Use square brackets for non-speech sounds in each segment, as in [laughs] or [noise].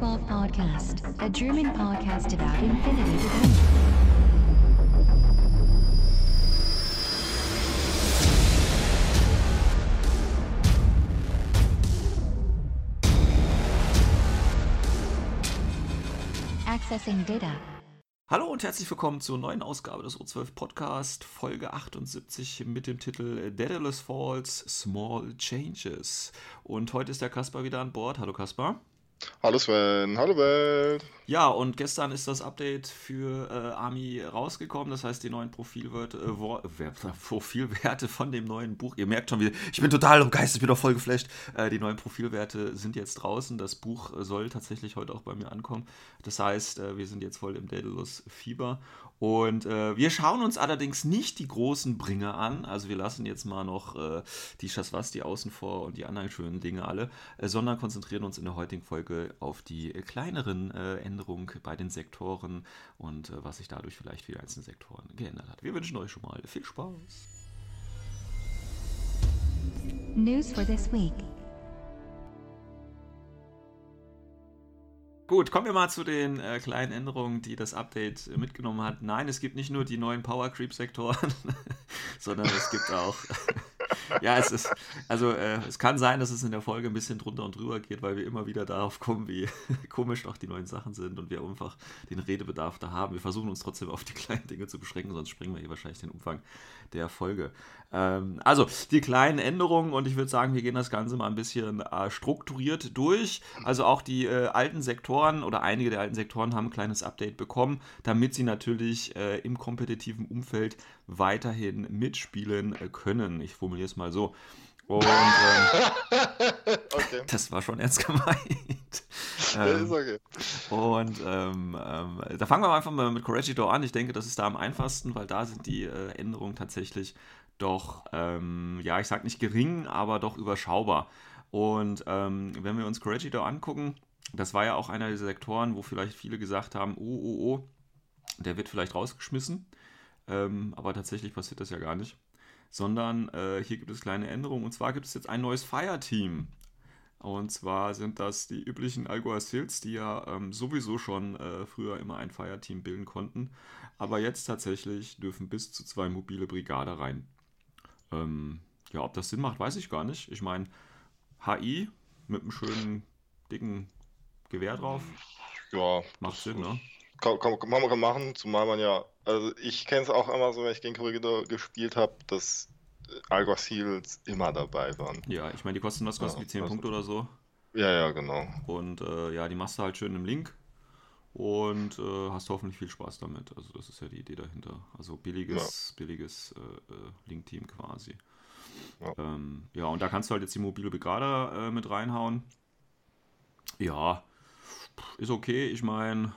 Welcome to the O12 Podcast, a German podcast about infinity. Accessing data. Hallo und herzlich willkommen zur neuen Ausgabe des O12 Podcast, Folge 78 mit dem Titel Daedalus Falls Small Changes. Und heute ist der Kaspar wieder an Bord. Hallo Kaspar. Hallo Sven, hallo Welt. Ja, und gestern ist das Update für äh, Army rausgekommen. Das heißt, die neuen Profilwerte, äh, äh, [laughs] Profilwerte von dem neuen Buch. Ihr merkt schon, wie, ich bin total umgeistet, ich bin doch voll geflasht. Äh, die neuen Profilwerte sind jetzt draußen. Das Buch soll tatsächlich heute auch bei mir ankommen. Das heißt, äh, wir sind jetzt voll im Daedalus-Fieber. Und äh, wir schauen uns allerdings nicht die großen Bringer an. Also wir lassen jetzt mal noch äh, die Shaswasti außen vor und die anderen schönen Dinge alle, äh, sondern konzentrieren uns in der heutigen Folge auf die äh, kleineren äh, Änderungen bei den Sektoren und äh, was sich dadurch vielleicht für die einzelnen Sektoren geändert hat. Wir wünschen euch schon mal viel Spaß. News for this week. Gut, kommen wir mal zu den äh, kleinen Änderungen, die das Update äh, mitgenommen hat. Nein, es gibt nicht nur die neuen Power Creep Sektoren, [laughs] sondern es gibt auch. Ja, es ist. Also, äh, es kann sein, dass es in der Folge ein bisschen drunter und drüber geht, weil wir immer wieder darauf kommen, wie [laughs] komisch auch die neuen Sachen sind und wir einfach den Redebedarf da haben. Wir versuchen uns trotzdem auf die [laughs] kleinen Dinge zu beschränken, sonst springen wir hier wahrscheinlich den Umfang der Folge. Ähm, also, die kleinen Änderungen und ich würde sagen, wir gehen das Ganze mal ein bisschen äh, strukturiert durch. Also, auch die äh, alten Sektoren oder einige der alten Sektoren haben ein kleines Update bekommen, damit sie natürlich äh, im kompetitiven Umfeld weiterhin mitspielen äh, können. Ich formuliere es mal so. Und ähm, [laughs] okay, das war schon ernst gemeint. [laughs] Ähm, ist okay. und ähm, ähm, da fangen wir einfach mal mit Corregidor an. Ich denke, das ist da am einfachsten, weil da sind die äh, Änderungen tatsächlich doch, ähm, ja, ich sag nicht gering, aber doch überschaubar. Und ähm, wenn wir uns Corregidor angucken, das war ja auch einer dieser Sektoren, wo vielleicht viele gesagt haben, oh, oh, oh, der wird vielleicht rausgeschmissen. Aber tatsächlich passiert das ja gar nicht. Sondern äh, hier gibt es kleine Änderungen. Und zwar gibt es jetzt ein neues Fire-Team. Und zwar sind das die üblichen Alguacils, die ja ähm, sowieso schon äh, früher immer ein Fireteam bilden konnten. Aber jetzt tatsächlich dürfen bis zu zwei mobile Brigade rein. Ähm, ja, ob das Sinn macht, weiß ich gar nicht. Ich meine, HI mit einem schönen, dicken Gewehr drauf, Ja, macht Sinn, ne? Kann, kann, kann man machen, zumal man ja, also ich kenne es auch immer so, wenn ich gegen Corregidor gespielt habe, dass Alguacils immer dabei waren. Ja, ich meine, die kosten was, kosten Ja, die 10 also- Punkte oder so. Ja, ja, genau. Und äh, ja, die machst du halt schön im Link. Und äh, hast hoffentlich viel Spaß damit. Also das ist ja die Idee dahinter. Also billiges, billiges äh, äh, Link-Team quasi. Ja. Ähm, ja, und da kannst du halt jetzt die mobile Begrader äh, mit reinhauen. Ja, ist okay. Ich meine,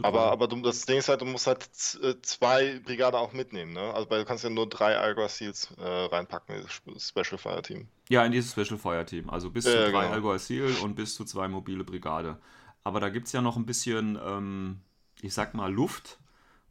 Aber, aber du, das Ding ist halt, du musst halt äh, zwei Brigade auch mitnehmen, ne? Also weil du kannst ja nur drei Alguacils äh, reinpacken, in das Sp- Special Fire Team. Ja, in dieses Special Fire Team. Also bis Ja, zu drei genau. Alguacil und bis zu zwei mobile Brigade. Aber da gibt es ja noch ein bisschen, ähm, ich sag mal, Luft,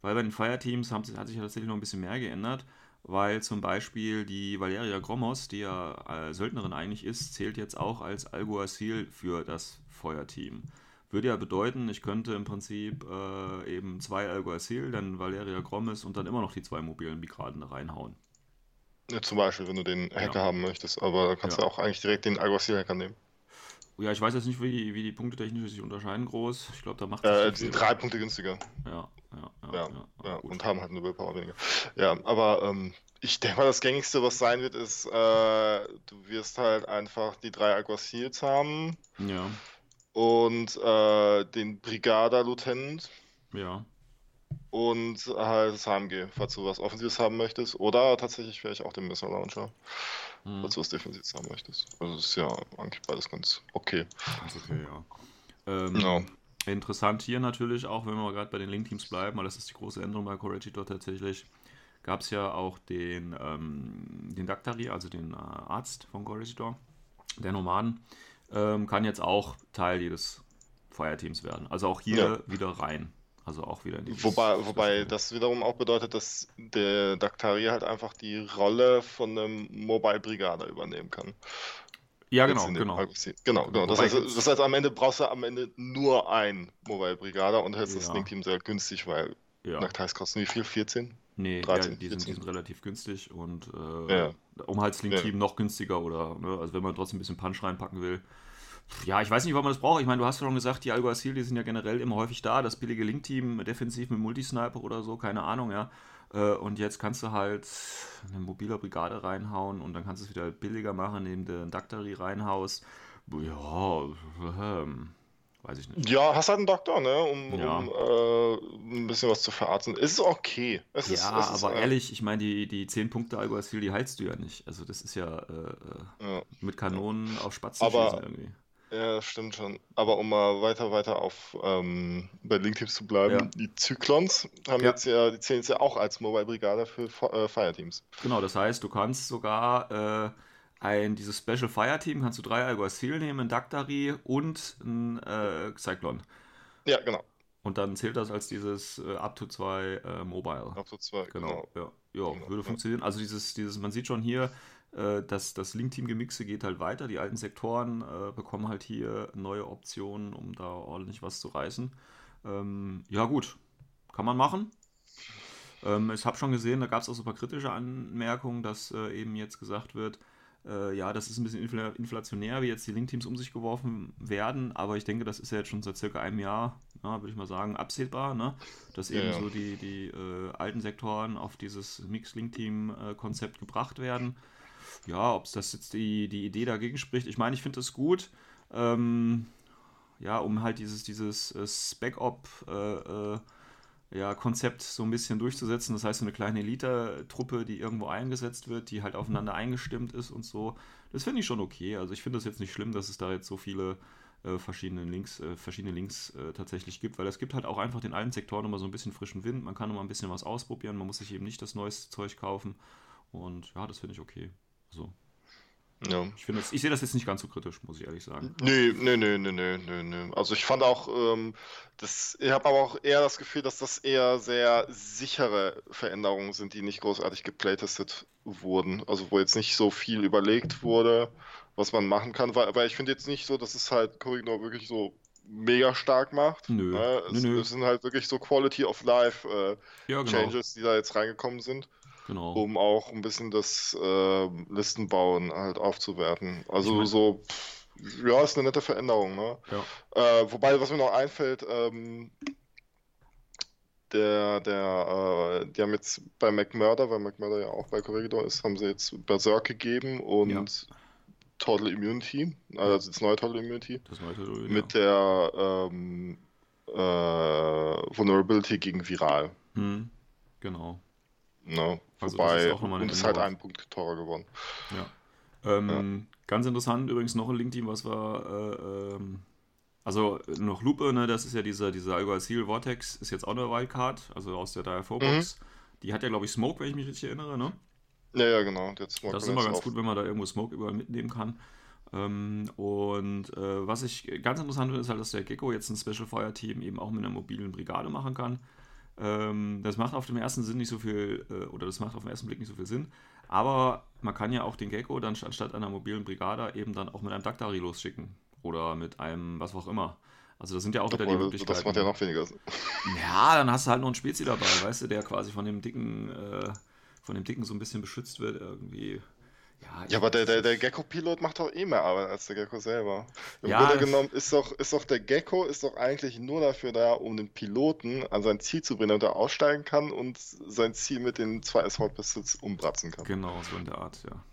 weil bei den Fireteams haben, hat sich ja tatsächlich noch ein bisschen mehr geändert, weil zum Beispiel die Valeria Gromos, die ja äh, Söldnerin eigentlich ist, zählt jetzt auch als Alguacil für das Feuerteam. Würde ja bedeuten, ich könnte im Prinzip äh, eben zwei Alguacil, dann Valeria Grommes und dann immer noch die zwei mobilen da reinhauen. Ja, zum Beispiel, wenn du den Hacker Ja. haben möchtest, aber da kannst Ja. du auch eigentlich direkt den Alguacil-Hacker nehmen. Ja, ich weiß jetzt nicht, wie die, wie die Punkte technisch sich unterscheiden groß. Ich glaube, da macht Äh, die sind drei Punkte günstiger. Ja, ja, ja. Ja, ja, gut. und haben halt eine Willpower weniger. Ja, aber ähm, ich [laughs] denke mal, das gängigste, was sein wird, ist, äh, du wirst halt einfach die drei Alguacils haben ja, und äh, den Brigada-Lieutenant ja. und halt das HMG, falls du was Offensives haben möchtest. Oder tatsächlich vielleicht auch den Missile Launcher, Hm, falls du was Defensives haben möchtest. Also ist ja eigentlich beides ganz okay. ganz okay, ja. Ähm, Ja. Interessant hier natürlich auch, wenn wir gerade bei den Link-Teams bleiben, weil das ist die große Änderung bei Corregidor tatsächlich, gab es ja auch den, ähm, den Daktari, also den äh, Arzt von Corregidor, der Nomaden, ähm, kann jetzt auch Teil jedes Feuerteams werden. Also auch hier Ja. wieder rein. Also auch wieder in die Wobei, wobei das wiederum auch bedeutet, dass der Daktari halt einfach die Rolle von einem Mobile Brigade übernehmen kann. Ja, genau, genau. Genau, genau. Das heißt, das heißt, am Ende brauchst du am Ende nur ein Mobile Brigada und hältst ja. das Link-Team sehr günstig, weil ja. Nackteiß kosten wie viel? 14? Nee, 13, ja, die, sind, die, sind, relativ günstig und äh, ja. um halt das Link-Team noch günstiger oder, ne, also wenn man trotzdem ein bisschen Punch reinpacken will. Ja, ich weiß nicht, warum man das braucht. Ich meine, du hast schon gesagt, die Alguacil, die sind ja generell immer häufig da. Das billige Link-Team, defensiv mit Multisniper oder so, keine Ahnung, ja. Äh, und jetzt kannst du halt eine mobile Brigade reinhauen und dann kannst du es wieder billiger machen, indem du ein Daktari reinhaust. Ja, ähm, weiß ich nicht. Ja, hast halt einen Doktor, ne? Um, ja. um äh, ein bisschen was zu verarzten. Ist okay. Es ja, ist, es ist, aber äh, ehrlich, ich meine, die, die 10 Punkte Alguacil, die heilst du ja nicht. Also das ist ja, äh, äh ja. mit Kanonen auf Spatzen aber, schießen irgendwie. Ja, stimmt schon. Aber um mal weiter, weiter auf ähm, bei Linkteams zu bleiben, ja. die Zyklons haben ja. jetzt ja, die zählen jetzt ja auch als Mobile Brigade für äh, Fireteams. Genau, das heißt, du kannst sogar äh, ein dieses Special Fireteam, kannst du drei Alguacil nehmen, ein Daktari und ein äh, Cyclone. Ja, genau. Und dann zählt das als dieses äh, Up to 2 äh, Mobile. Up to 2, genau. genau. Ja, ja genau. würde funktionieren. Also dieses, dieses, man sieht schon hier, äh, das, das Link-Team-Gemixe geht halt weiter. Die alten Sektoren äh, bekommen halt hier neue Optionen, um da ordentlich was zu reißen. Ähm, ja, gut. Kann man machen. Ähm, ich habe schon gesehen, da gab es auch so ein paar kritische Anmerkungen, dass äh, eben jetzt gesagt wird, äh, ja, das ist ein bisschen infl inflationär, wie jetzt die Link-Teams um sich geworfen werden, aber ich denke, das ist ja jetzt schon seit circa einem Jahr, ja, würde ich mal sagen, absehbar, ne? dass eben ja. so die, die äh, alten Sektoren auf dieses Mix-Link-Team-Konzept gebracht werden ja, ob es das jetzt die, die Idee dagegen spricht. Ich meine, ich finde das gut. Ähm, ja, um halt dieses, dieses äh, Spec-Op äh, äh, ja, Konzept so ein bisschen durchzusetzen. Das heißt, so eine kleine Elite-Truppe, die irgendwo eingesetzt wird, die halt aufeinander eingestimmt ist und so. Das finde ich schon okay. Also ich finde es jetzt nicht schlimm, dass es da jetzt so viele äh, verschiedene Links, äh, verschiedene Links äh, tatsächlich gibt, weil es gibt halt auch einfach den alten Sektoren immer so ein bisschen frischen Wind. Man kann immer ein bisschen was ausprobieren. Man muss sich eben nicht das neueste Zeug kaufen. Und ja, das finde ich okay. So. Ja. Ich, finde ich sehe das jetzt nicht ganz so kritisch, muss ich ehrlich sagen. Nee, nee, nee, nee, nee, nee, nee. Also ich fand auch, ähm, das, ich habe aber auch eher das Gefühl, dass das eher sehr sichere Veränderungen sind, die nicht großartig geplaytestet wurden. Also wo jetzt nicht so viel überlegt wurde, was man machen kann. Weil, weil ich finde jetzt nicht so, dass es halt Corridor wirklich so mega stark macht. Nö. Ne? Es, nö, nö. es, sind halt wirklich so Quality of Life äh, ja, genau. Changes, die da jetzt reingekommen sind. Genau. Um auch ein bisschen das äh, Listenbauen halt aufzuwerten. Also ich mein, so, pff, ja, ist eine nette Veränderung, ne? Ja. Äh, wobei, was mir noch einfällt, ähm, der, der, äh, die haben jetzt bei McMurder, weil McMurder ja auch bei Corregidor ist, haben sie jetzt Berserk gegeben und ja. Total Immunity, also das neue Total Immunity. Das neue Total Immunity. Mit ja. der ähm, äh, Vulnerability gegen Viral. Hm, genau. Ne? Also Wobei, ist und ist halt ein Punkt teurer geworden. Ja. Ähm, ja. Ganz interessant übrigens noch ein Link-Team, was war, äh, ähm, also noch Lupe, ne, das ist ja dieser, dieser Alguacil Vortex, ist jetzt auch eine Wildcard, also aus der Dire-4-Box. Mhm. Die hat ja, glaube ich, Smoke, wenn ich mich richtig erinnere, ne? Ja, ja, genau. das ist immer ganz auf. gut, wenn man da irgendwo Smoke überall mitnehmen kann. Ähm, und äh, was ich ganz interessant finde, ist halt, dass der Gecko jetzt ein Special Fire Team eben auch mit einer mobilen Brigade machen kann. Ähm, das macht auf dem ersten Sinn nicht so viel, äh, oder das macht auf den ersten Blick nicht so viel Sinn. Aber man kann ja auch den Gecko dann anstatt einer mobilen Brigade eben dann auch mit einem Daktari losschicken. Oder mit einem, was auch immer. Also das sind ja auch wieder die Möglichkeiten. Das macht ja noch weniger Sinn. Ja, dann hast du halt noch einen Spezi dabei, weißt du, der quasi von dem dicken, äh, von dem dicken so ein bisschen beschützt wird irgendwie. Ja, ja aber der, der, der Gecko-Pilot macht doch eh mehr Arbeit als der Gecko selber. Im ja, Grunde genommen ist doch, ist doch der Gecko ist doch eigentlich nur dafür da, um den Piloten an sein Ziel zu bringen, damit er aussteigen kann und sein Ziel mit den zwei Assault Pistols umbratzen kann. Genau, so in der Art, ja.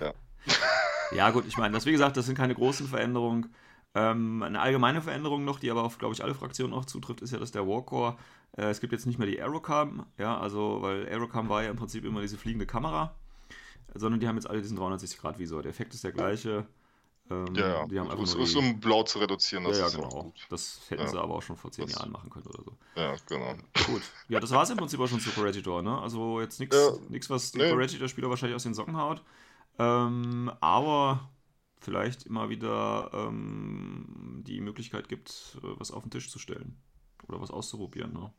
[laughs] Ja, [laughs] ja gut, ich meine, das wie gesagt, das sind keine großen Veränderungen. Ähm, eine allgemeine Veränderung noch, die aber auf, glaube ich, alle Fraktionen auch zutrifft, ist ja, dass der Warcore, äh, es gibt jetzt nicht mehr die Aerocam, ja, also, weil Aerocam war ja im Prinzip immer diese fliegende Kamera sondern die haben jetzt alle diesen 360-Grad-Visor. Der Effekt ist der gleiche. Ähm, ja, ja. Die haben einfach ist, um blau zu reduzieren. Das ja, ja, genau. Das hätten ja. sie aber auch schon vor zehn das, Jahren machen können oder so. Ja, genau. Gut. Ja, das war es im Prinzip auch schon zu Corregidor, ne? Also jetzt nichts, ja. was die nee. Corregidor-Spieler wahrscheinlich aus den Socken haut. Ähm, aber vielleicht immer wieder ähm, die Möglichkeit gibt, äh, was auf den Tisch zu stellen. Oder was auszuprobieren, ne?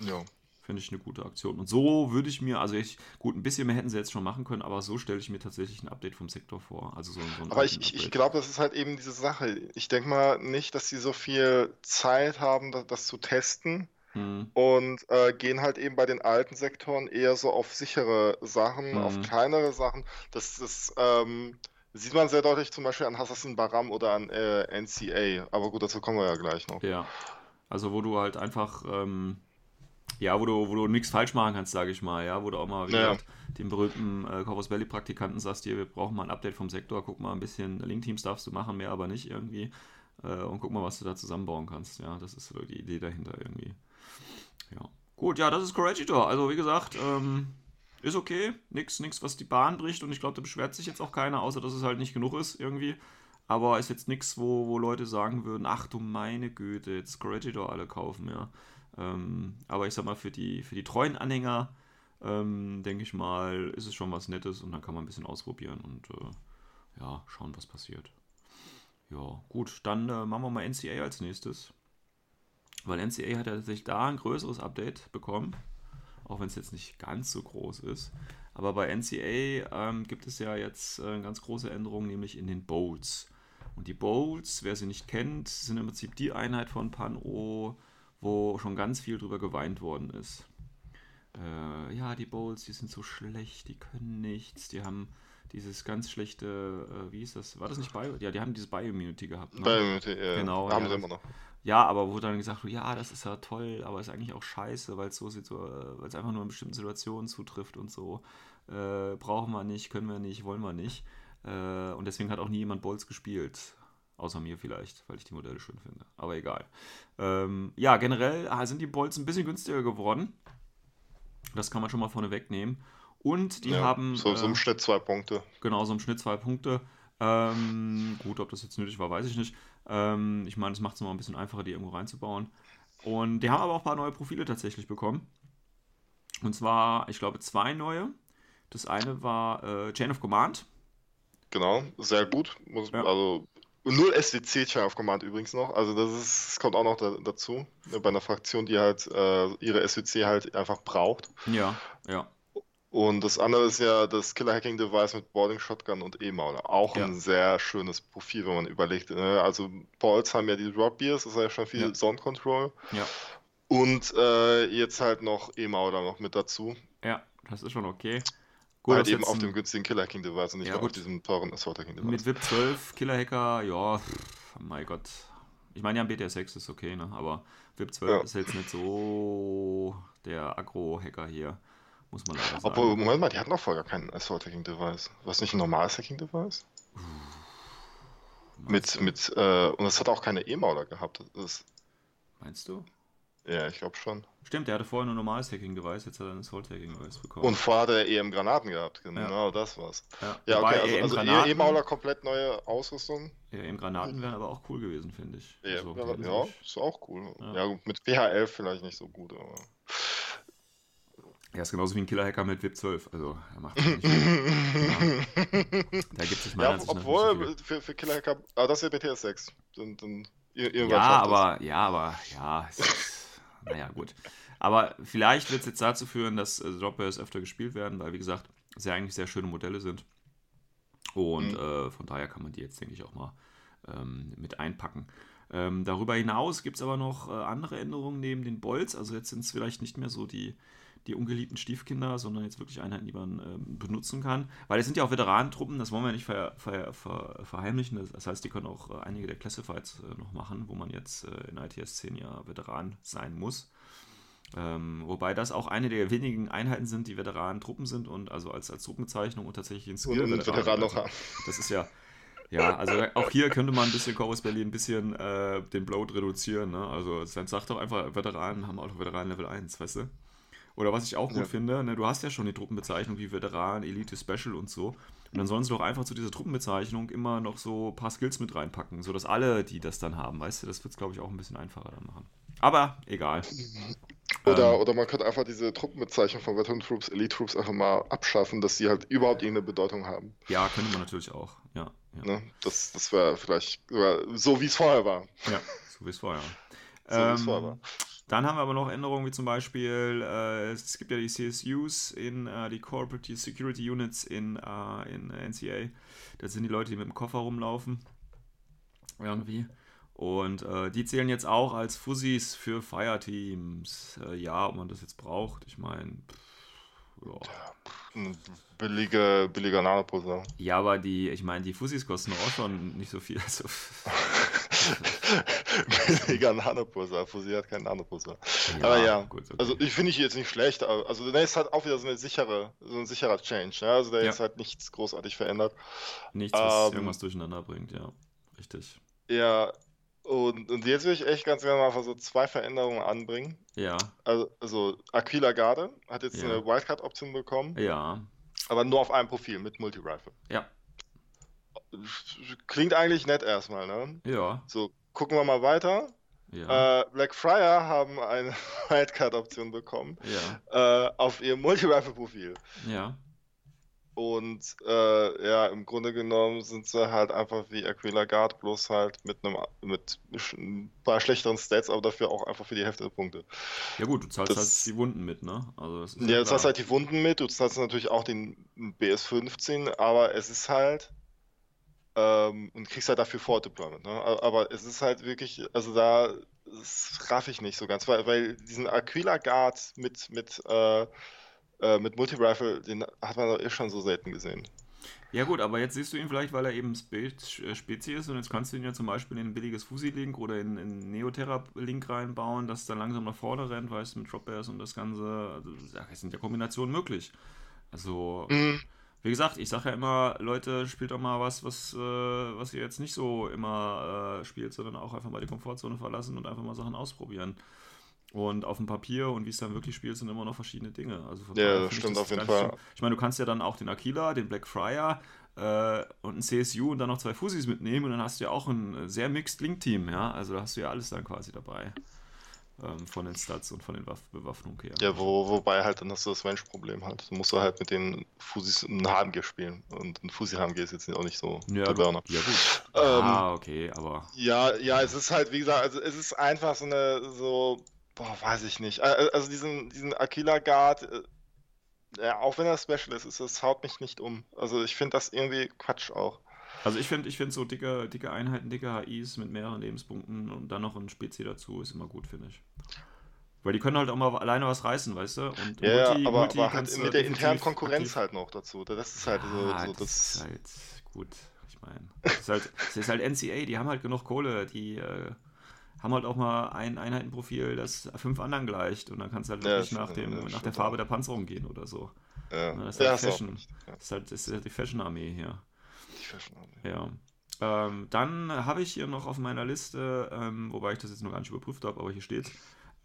Ja. Finde ich eine gute Aktion. Und so würde ich mir, also ich, gut, ein bisschen mehr hätten sie jetzt schon machen können, aber so stelle ich mir tatsächlich ein Update vom Sektor vor. Also so, so ein Aber ich, ich, glaube, das ist halt eben diese Sache. Ich denke mal nicht, dass sie so viel Zeit haben, das, das zu testen Hm, und äh, gehen halt eben bei den alten Sektoren eher so auf sichere Sachen, auf Mhm. kleinere Sachen. Das, das ähm, sieht man sehr deutlich zum Beispiel an Assassin Baram oder an äh, NCA. Aber gut, dazu kommen wir ja gleich noch. Ja. Also wo du halt einfach, ähm, ja, wo du, wo du nichts falsch machen kannst, sage ich mal, ja, wo du auch mal, wie Ja. gesagt, den berühmten äh, Corvus Belli Praktikanten sagst, hier, wir brauchen mal ein Update vom Sektor, guck mal ein bisschen, Link-Teams darfst du machen, mehr aber nicht irgendwie. Äh, und guck mal, was du da zusammenbauen kannst. Ja, das ist so die Idee dahinter irgendwie. Ja. Gut, ja, das ist Corregidor. Also wie gesagt, ähm, ist okay. Nix, nix, was die Bahn bricht und ich glaube, da beschwert sich jetzt auch keiner, außer dass es halt nicht genug ist irgendwie. Aber ist jetzt nichts, wo, wo Leute sagen würden, ach du meine Güte, jetzt Corregidor alle kaufen, ja. Ähm, aber ich sag mal, für die, für die treuen Anhänger, ähm, denke ich mal, ist es schon was Nettes und dann kann man ein bisschen ausprobieren und äh, ja, schauen, was passiert. Ja, gut, dann äh, machen wir mal NCA als nächstes. Weil NCA hat ja tatsächlich da ein größeres Update bekommen, auch wenn es jetzt nicht ganz so groß ist. Aber bei NCA ähm, gibt es ja jetzt äh, ganz große Änderungen, nämlich in den Bowls. Und die Bowls, wer sie nicht kennt, sind im Prinzip die Einheit von Pan-O, wo schon ganz viel drüber geweint worden ist. Äh, ja, die Bowls, die sind so schlecht, die können nichts, die haben dieses ganz schlechte, äh, wie ist das? War das nicht Bio? Ja, die haben diese Bio-Immunity gehabt. Ne? Bei, äh, Genau, haben ja, sie immer noch. Ja, aber wo dann gesagt wurde, ja, das ist ja toll, aber ist eigentlich auch scheiße, weil es so sieht, so, äh, weil es einfach nur in bestimmten Situationen zutrifft und so. Äh, brauchen wir nicht, können wir nicht, wollen wir nicht. Äh, und deswegen hat auch nie jemand Bolz gespielt. Außer mir vielleicht, weil ich die Modelle schön finde. Aber egal. Ähm, ja, generell ah, sind die Bolts ein bisschen günstiger geworden. Das kann man schon mal vorne wegnehmen. Und die Ja, haben. so, so äh, im Schnitt zwei Punkte. Genau, so im Schnitt zwei Punkte. Ähm, gut, ob das jetzt nötig war, weiß ich nicht. Ähm, ich meine, es macht es noch ein bisschen einfacher, die irgendwo reinzubauen. Und die haben aber auch ein paar neue Profile tatsächlich bekommen. Und zwar, ich glaube, zwei neue. Das eine war äh, Chain of Command. Genau, sehr gut. Muss, Ja. Also null SDC Chain of Command übrigens noch. Also das ist, das kommt auch noch da, dazu. ne, Bei einer Fraktion, die halt äh, ihre SWC halt einfach braucht. Ja, ja. Und das andere ist ja das Killer Hacking Device mit Boarding Shotgun und E-Mauler. Auch Ja. ein sehr schönes Profil, wenn man überlegt. ne? Also Balls haben ja die Drop Beers, das ist ja schon viel Ja. Zone Control. Ja, Und äh, jetzt halt noch E-Mauler noch mit dazu. ja, das ist schon okay. Gut, halt eben auf dem günstigen Killer Hacking Device und nicht Ja, auf diesem teuren Assault Hacking Device. Mit VIP 12, Killer Hacker, ja, pff, mein Gott. Ich meine, ja, ein BTR 6 ist okay, ne? aber VIP 12 Ja. ist jetzt nicht so der Agro-Hacker hier, muss man leider sagen. Obwohl, Moment mal, die hatten doch vorher gar kein Assault Hacking Device. War es nicht ein normales Hacking Device? Mit, du? mit, äh, und es hat auch keine E-Mauler gehabt. Das ist, Meinst du? Ja, ich glaube schon. Stimmt, der hatte vorher nur normales Hacking-Device, jetzt hat er ein Assault-Hacking-Device bekommen. Und vorher hat er EM Granaten gehabt. Genau, das war's. ja, Ja, Wobei okay, also, also EM-Granaten- E-Mauler komplett neue Ausrüstung. Ja, EM-Granaten wären aber auch cool gewesen, finde ich. Ja, Also, ja, hätten ja, sich- ist auch cool. Ja. Ja, mit PH11 vielleicht nicht so gut, aber. ja, ist genauso wie ein Killer-Hacker mit VIP 12. Also, er macht das nicht. [laughs] ja. Da gibt es meiner Ja, obwohl so für, für Killer Hacker. Ah, das ist ja BTS 6. Dann, dann, Ja, aber, ja, aber, ja, es ist, naja, gut. Aber vielleicht wird es jetzt dazu führen, dass äh, Dropbears öfter gespielt werden, weil, wie gesagt, sehr eigentlich sehr schöne Modelle sind. Und Mhm. äh, von daher kann man die jetzt, denke ich, auch mal ähm, mit einpacken. Ähm, darüber hinaus gibt es aber noch äh, andere Änderungen neben den Bolts. Also jetzt sind es vielleicht nicht mehr so die, die ungeliebten Stiefkinder, sondern jetzt wirklich Einheiten, die man ähm, benutzen kann. Weil es sind ja auch Veteranentruppen, das wollen wir nicht ver, ver, ver, verheimlichen. Das, heißt, die können auch äh, einige der Classifieds äh, noch machen, wo man jetzt äh, in ITS 10 ja Veteran sein muss. Ähm, wobei das auch eine der wenigen Einheiten sind, die Veteranentruppen sind und also als, als Truppenbezeichnung und tatsächlich in Und einen Veteran noch haben. das ist ja, ja, also auch hier könnte man ein bisschen Chorus Berlin ein bisschen äh, den Bloat reduzieren. Ne? Also dann sagt doch einfach, Veteranen haben auch Veteranen Level 1, weißt du? Oder was ich auch gut Ja. finde, ne, du hast ja schon die Truppenbezeichnung wie Veteran, Elite, Special und so. Und dann sollen sie doch einfach zu dieser Truppenbezeichnung immer noch so ein paar Skills mit reinpacken, sodass alle, die das dann haben, weißt du, das wird es, glaube ich, auch ein bisschen einfacher dann machen. Aber egal. Oder, Ähm. oder man könnte einfach diese Truppenbezeichnung von Veteran Troops, Elite Troops einfach mal abschaffen, dass sie halt überhaupt irgendeine Bedeutung haben. Ja, könnte man natürlich auch. Ja, ja. Ne? Das, das wäre vielleicht so, wie es vorher war. ja so wie es vorher. [laughs] So wie es Ähm, vorher war. Dann haben wir aber noch Änderungen wie zum Beispiel, äh, es gibt ja die CSUs in äh, die Corporate Security Units in, äh, in NCA. Das sind die Leute, die mit dem Koffer rumlaufen. Irgendwie. Und äh, die zählen jetzt auch als Fussis für Fireteams. Äh, ja, ob man das jetzt braucht, ich meine. Ja. Ein billige, billiger Nanopulsar. ja, aber die, ich meine, die Fussis kosten auch schon nicht so viel. Also, [laughs] [laughs] billiger Nanopulsar. Fusi hat keinen Nanopulsar. Ja, aber ja, gut, okay. also ich finde ich jetzt nicht schlecht. aber- Also der ist halt auch wieder so eine sichere, so ein sicherer Change. Ja? Also der Ja. ist halt nichts großartig verändert. nichts, was ähm, irgendwas durcheinander bringt, ja. Richtig. Ja, und, und jetzt will ich echt ganz gerne mal so zwei Veränderungen anbringen. Ja, Also, also Aquila Garde hat jetzt Ja. eine Wildcard-Option bekommen, ja, aber nur auf einem Profil mit Multi-Rifle. ja, Klingt eigentlich nett erstmal, ne? ja, So, gucken wir mal weiter. ja, Äh, Blackfriar haben eine [laughs] Wildcard-Option bekommen ja, äh, auf ihr Multi-Rifle-Profil. ja. Und äh, ja, im Grunde genommen sind sie halt einfach wie Aquila Guard, bloß halt mit einem mit ein paar schlechteren Stats, aber dafür auch einfach für die Hälfte der Punkte. Ja gut, du zahlst Das- halt die Wunden mit, ne? Also das ist Ja, hast du halt die Wunden mit, du zahlst natürlich auch den BS15, aber es ist halt ähm, und kriegst halt dafür Forward Deployment, ne? Aber es ist halt wirklich, also da raff ich nicht so ganz, weil, weil diesen Aquila Guard mit mit äh, äh, mit Multi-Rifle, den hat man doch eh schon so selten gesehen. Ja gut, aber jetzt siehst du ihn vielleicht, weil er eben äh, Spezi ist und jetzt kannst du ihn ja zum Beispiel in ein billiges Fusi-Link oder in einen Neoterra-Link reinbauen, das dann langsam nach vorne rennt, weißt du, mit Drop Bears und das Ganze. Also, ja, es sind ja Kombinationen möglich. Also, Mhm. Wie gesagt, ich sage ja immer, Leute, spielt doch mal was, was, äh, was ihr jetzt nicht so immer äh, spielt, sondern auch einfach mal die Komfortzone verlassen und einfach mal Sachen ausprobieren. Und auf dem Papier und wie es dann wirklich spielt, sind immer noch verschiedene Dinge. Also von Ja, stimmt auf jeden Fall. so- Ich meine, du kannst ja dann auch den Aquila, den Blackfriar äh, und einen CSU und dann noch zwei Fusis mitnehmen und dann hast du ja auch ein sehr mixed Link-Team, ja. Also da hast du ja alles dann quasi dabei. Ähm, von den Stats und von den Waff Bewaffnung her. Ja, wo, wobei halt dann hast du das Range-Problem halt. Du musst du halt mit den Fusis einen HMG spielen. Und ein Fusi-HMG ist jetzt auch nicht so ja, der. Burner. ja gut. Ähm, ah, okay, aber Ja, ja, es ist halt, wie gesagt, also es ist einfach so eine, so, boah, weiß ich nicht. Also diesen, diesen Aquila Guard, äh, ja, auch wenn er Special ist, ist, das haut mich nicht um. Also ich finde das irgendwie Quatsch auch. Also ich finde ich find so dicke, dicke Einheiten, dicke HIs mit mehreren Lebenspunkten und dann noch ein Spezi dazu ist immer gut, finde ich. Weil die können halt auch mal alleine was reißen, weißt du? Und Ja, Multi- ja, aber, Multi aber halt mit der definitiv internen Konkurrenz aktiv- halt noch dazu. Das ist halt so, Ja, so das das. ist halt gut. Ich meine, das ist halt, das ist halt NCA, die haben halt genug Kohle, die äh, haben halt auch mal ein Einheitenprofil, das fünf anderen gleicht und dann kannst du halt Ja, wirklich das nach, dem, ja, nach der Farbe der Panzerung gehen oder so. Ja, Ja, das ist ja, halt auch Fashion. ja, Das ist halt, das ist halt die Fashion-Armee hier. Fashion Ja. Ähm, dann habe ich hier noch auf meiner Liste, ähm, wobei ich das jetzt noch gar nicht überprüft habe, aber hier steht,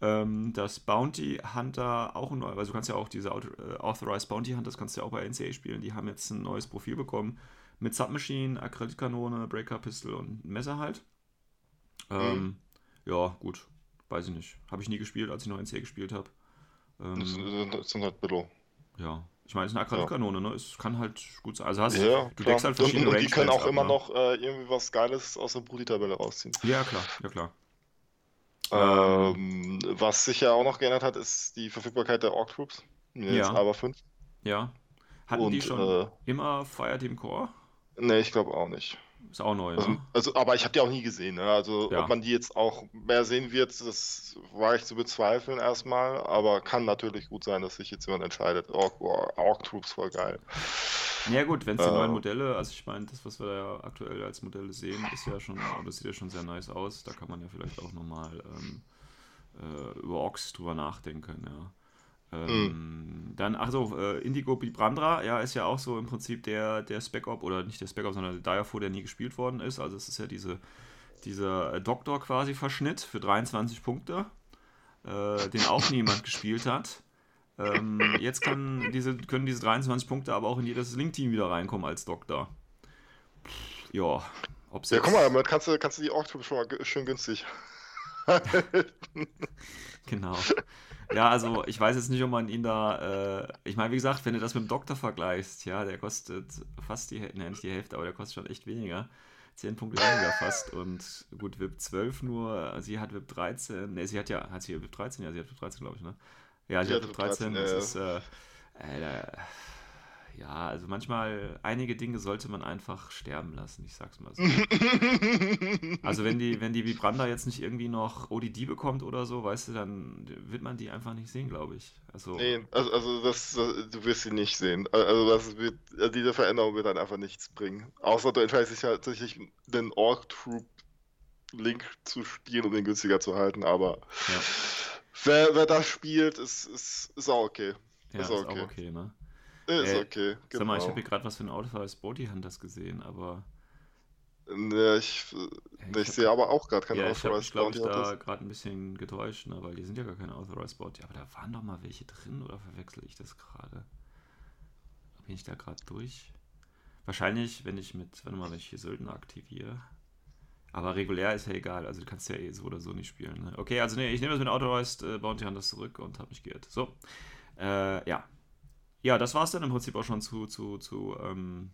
ähm, dass Bounty Hunter auch ein neues, also du kannst ja auch diese äh, Authorized Bounty Hunters kannst du ja auch bei NCA spielen, die haben jetzt ein neues Profil bekommen mit Submachine, Acrylkanone, Breaker Pistol und Messer halt. Ähm, Ja, gut, weiß ich nicht. Habe ich nie gespielt, als ich noch NCA gespielt habe. Das Ähm, sind, halt Billo. ja, ich meine, es ist eine Acrylkanone, ne? Es kann halt gut sein. Also hast, Ja, du deckst halt und, verschiedene und die können auch immer ab, noch äh, irgendwie was Geiles aus der Brudi-Tabelle rausziehen. Ne? Ja, klar, ja klar. Ähm, was sich ja auch noch geändert hat, ist die Verfügbarkeit der Orc Troops. Jetzt Ja. aber 5. Ja. Hatten Und die schon äh, immer Fireteam Core? ne, ich glaube auch nicht. Ist auch neu, Also, also, aber ich habe die auch nie gesehen. Ne? Also, Ja. ob man die jetzt auch mehr sehen wird, das war ich zu bezweifeln erstmal. Aber kann natürlich gut sein, dass sich jetzt jemand entscheidet. Orc, Orc, Troops voll geil. Ja gut, wenn es die äh, neuen Modelle, also ich meine, das, was wir ja aktuell als Modelle sehen, ist ja schon, das sieht ja schon sehr nice aus. Da kann man ja vielleicht auch nochmal ähm, äh, über Ox drüber nachdenken, ja. Ähm, Dann, ach so, äh, Indigo Bibrandra, ja, ist ja auch so im Prinzip der, der Spec-Op, oder nicht der Spec-Op, sondern der Direfo, der nie gespielt worden ist. Also es ist ja diese, dieser äh, Doktor quasi Verschnitt für 23 Punkte, äh, den auch [laughs] niemand gespielt hat. Ähm, jetzt kann diese, können diese 23 Punkte aber auch in jedes Link-Team wieder reinkommen als Doktor. Ja, ob's Ja, guck mal, damit kannst du, kannst du die Orc Troops schon mal schön günstig. [laughs] Genau. Ja, also ich weiß jetzt nicht, ob man ihn da. Äh, ich meine, wie gesagt, wenn du das mit dem Doktor vergleichst, ja, der kostet fast die Hälfte, ne, nicht die Hälfte, aber der kostet schon echt weniger. 10 Punkte weniger fast. Und gut, VIP 12 nur, sie hat VIP 13. Ne, sie hat ja, hat sie VIP 13? Ja, sie hat VIP 13, glaube ich, ne? Ja, sie Sie hat VIP VIP 13. 13, Das ja, ist, äh, äh, ja, also manchmal, einige Dinge sollte man einfach sterben lassen, ich sag's mal so. [laughs] Also wenn die, wenn die Vibranda jetzt nicht irgendwie noch ODD bekommt oder so, weißt du, dann wird man die einfach nicht sehen, glaube ich. Also, Nee, also, also das, das, du wirst sie nicht sehen. Also das wird, also diese Veränderung wird dann einfach nichts bringen. Außer du entscheidest dich tatsächlich den Orc Troop Link zu spielen, um den günstiger zu halten, aber Ja. wer, wer das spielt, ist, ist, ist auch okay. ja, ist ist okay. auch okay, ne? Ist Äh, okay, Sag mal, ich genau. habe hier gerade was für ein Auto als Body Hunters gesehen, aber Ne, ich, ich ich sehe aber auch gerade keine ja, habe Authorized glaube ich, Bounty da Hunters. gerade ein bisschen getäuscht, ne? weil die sind ja gar keine Authorized Body. Aber da waren doch mal welche drin, oder verwechsel ich das gerade? Bin ich da gerade durch? Wahrscheinlich, wenn ich mit, warte mal, wenn ich hier Söldner aktiviere. Aber regulär ist ja egal, also du kannst ja eh so oder so nicht spielen. Ne? Okay, also nee, ich nehme das mit Authorized äh, Bounty Hunters zurück und habe mich geirrt. So, äh, ja. Ja, das war es dann im Prinzip auch schon zu, zu, zu, ähm,